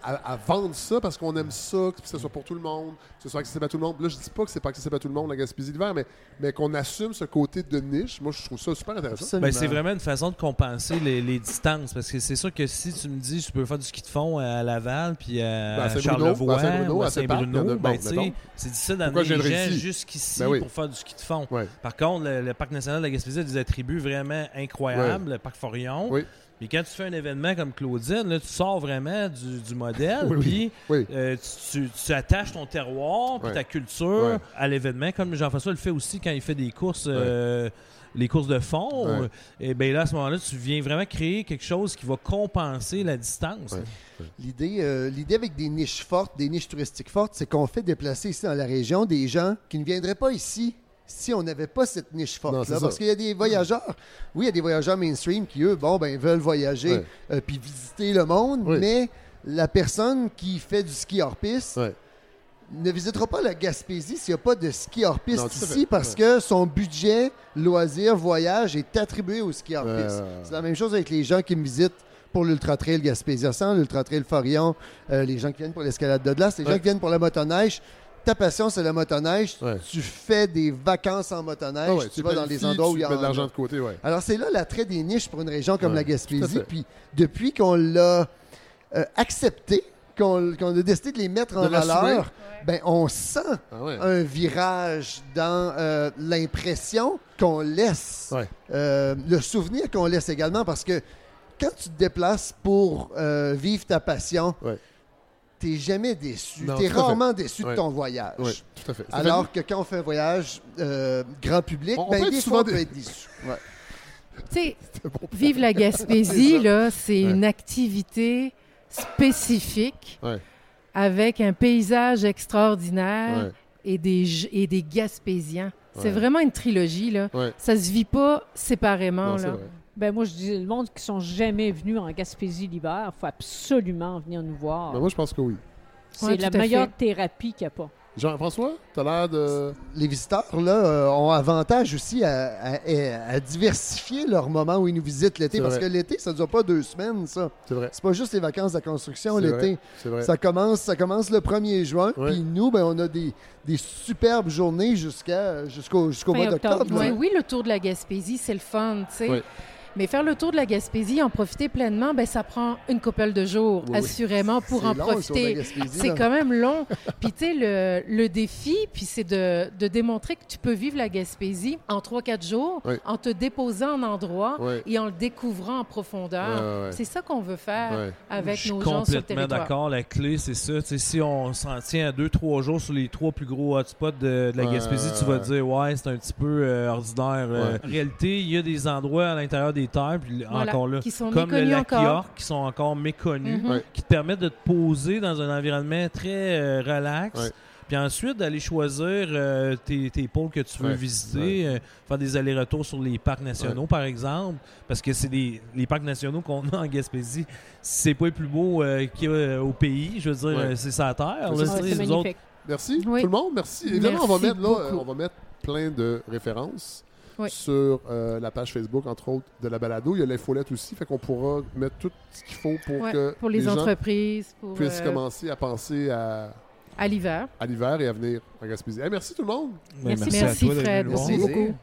à- à vendre ça parce qu'on aime ça, que ça soit pour tout le monde, que ce soit accessible à tout le monde. Là, je dis pas que c'est pas accessible à tout le monde, la Gaspésie d'hiver, mais, mais qu'on assume ce côté de niche. Moi, je trouve ça super intéressant. Ben, c'est vraiment une façon de compenser les, les distances. Parce que c'est sûr que si tu me dis je peux faire du ski de fond à Laval, puis à, Ben, à Charlevoix, ben, à Saint-Bruno, ben, tu mettons. c'est difficile d'amener les gens ici? jusqu'ici Ben oui. pour faire du ski de fond. Ouais. Par contre, le, le Parc national de la Gaspésie a des attributs vraiment incroyables, le Parc Forillon. Puis quand tu fais un événement comme Claudine, là, tu sors vraiment du, du modèle, Oui, puis Oui. euh, tu, tu- tu attaches ton terroir, puis ta culture à l'événement, comme Jean-François le fait aussi quand il fait des courses, euh, les courses de fond. Ouais. Et bien là, à ce moment-là, tu viens vraiment créer quelque chose qui va compenser la distance. Ouais. L'idée, euh, l'idée avec des niches fortes, des niches touristiques fortes, c'est qu'on fait déplacer ici dans la région des gens qui ne viendraient pas ici si on n'avait pas cette niche forte-là. Parce qu'il y a des voyageurs, oui, il y a des voyageurs mainstream qui, eux, bon, ben, veulent voyager Ouais. euh, puis visiter le monde, Oui. mais la personne qui fait du ski hors piste Ouais. ne visitera pas la Gaspésie s'il n'y a pas de ski hors piste Non, tout à ici parce Ouais. que son budget loisir, voyage est attribué au ski hors Ouais, piste. ouais, ouais. C'est la même chose avec les gens qui me visitent pour l'Ultra Trail Gaspésia 100, l'Ultra Trail Forion, euh, les gens qui viennent pour l'escalade de glace, les gens qui viennent pour la motoneige. Ta passion, c'est la motoneige. Ouais. Tu fais des vacances en motoneige. Ah ouais, tu vas dans des endroits où il y a mets de l'argent de côté, ouais. alors, c'est là l'attrait des niches pour une région comme Ouais, la Gaspésie. Puis, depuis qu'on l'a euh, accepté, qu'on a décidé de les mettre en valeur, ben, on sent Ah ouais. un virage dans euh, l'impression qu'on laisse, Ouais. euh, le souvenir qu'on laisse également, parce que quand tu te déplaces pour euh, vivre ta passion, Ouais. T'es jamais déçu. Non, T'es rarement déçu Ouais. de ton voyage. Ouais, tout à fait. Alors que quand on fait un voyage euh, grand public, On- on ben, peut être des souvent fois, on dé- peut être déçu. Ouais. Tu sais, vivre la Gaspésie, là, c'est Ouais. une activité spécifique Ouais. avec un paysage extraordinaire Ouais. et, des, et des Gaspésiens. C'est vraiment une trilogie, là. Ouais. Ça se vit pas séparément, Non, là. Ben moi, je dis, le monde qui sont jamais venus en Gaspésie l'hiver, il faut absolument venir nous voir. Mais moi, je pense que oui. C'est Ouais, la meilleure fait. thérapie qu'il n'y a pas. Jean-François, t'as l'air de. les visiteurs là, euh, ont avantage aussi à, à- à diversifier leur moment où ils nous visitent l'été. Parce vrai. que l'été, ça ne dure pas deux semaines, ça. C'est vrai. C'est pas juste les vacances de la construction C'est l'été. vrai. C'est vrai. Ça commence, ça commence le 1er juin. Puis nous, ben, on a des, des superbes journées jusqu'à, jusqu'au, mois d'octobre. Oui, oui, le tour de la Gaspésie, c'est le fun, tu sais. Ouais. Mais faire le tour de la Gaspésie, en profiter pleinement, ben ça prend une couple de jours, Oui, assurément, pour en long, profiter. C'est quand même long. puis, tu sais, le, le défi, puis c'est de, de démontrer que tu peux vivre la Gaspésie en 3-4 jours, Oui. en te déposant en endroit et en le découvrant en profondeur. C'est ça qu'on veut faire avec Je suis nos gens sur le complètement territoire. d'accord. La clé, c'est ça. Si on s'en tient à deux, trois jours sur les trois plus gros hotspots de, de la Gaspésie, tu vas ouais. dire, ouais, c'est un petit peu euh, ordinaire. Euh, Ouais. En réalité, il y a des endroits à l'intérieur des terres, puis Voilà, encore là, qui sont comme le méconnus lac encore. York, qui sont encore méconnus, Mhm. Ouais. qui te permettent de te poser dans un environnement très euh, relax. Ouais. Puis ensuite, d'aller choisir euh, tes, tes pôles que tu veux Ouais. visiter, euh, faire des allers-retours sur les parcs nationaux, par exemple, parce que c'est des les parcs nationaux qu'on a en Gaspésie, c'est pas les plus beaux euh, qu'il y a au pays. Je veux dire, Ouais. c'est sa terre. Là, autres. Merci Oui. tout le monde, merci. Évidemment, on va mettre là, euh, beaucoup. on va mettre plein de références Oui. sur euh, la page Facebook entre autres de la balado. Il y a l'infolette aussi, fait qu'on pourra mettre tout ce qu'il faut pour Ouais, que pour les, entreprises, pour puissent euh, commencer à penser à, à l'hiver. à l'hiver et à venir en Gaspésie. Hey, merci tout le monde. ben, Merci. Merci, Fred. Merci beaucoup.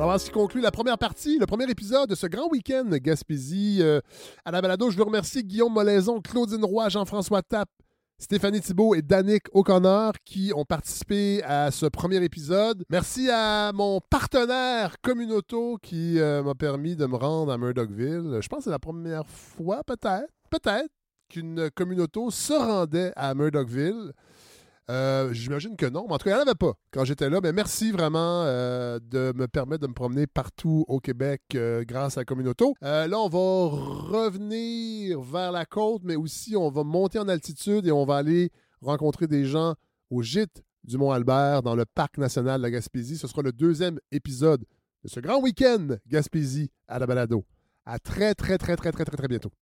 Alors, ainsi conclut la première partie, le premier épisode de ce grand week-end Gaspésie euh, à la balado. Je veux remercier Guillaume Molaison, Claudine Roy, Jean-François Tapp, Stéphanie Thibault et Danick O'Connor qui ont participé à ce premier épisode. Merci à mon partenaire Communauto qui euh, m'a permis de me rendre à Murdochville. Je pense que c'est la première fois, peut-être, peut-être, qu'une Communauto se rendait à Murdochville. Euh, J'imagine que non, mais en tout cas, il n'y en avait pas quand j'étais là. Mais merci vraiment euh, de me permettre de me promener partout au Québec euh, grâce à Communauto. Là, on va revenir vers la côte, mais aussi on va monter en altitude et on va aller rencontrer des gens au gîte du Mont-Albert dans le Parc national de la Gaspésie. Ce sera le deuxième épisode de ce grand week-end Gaspésie à la balado. À très, très, très, très, très, très, très bientôt.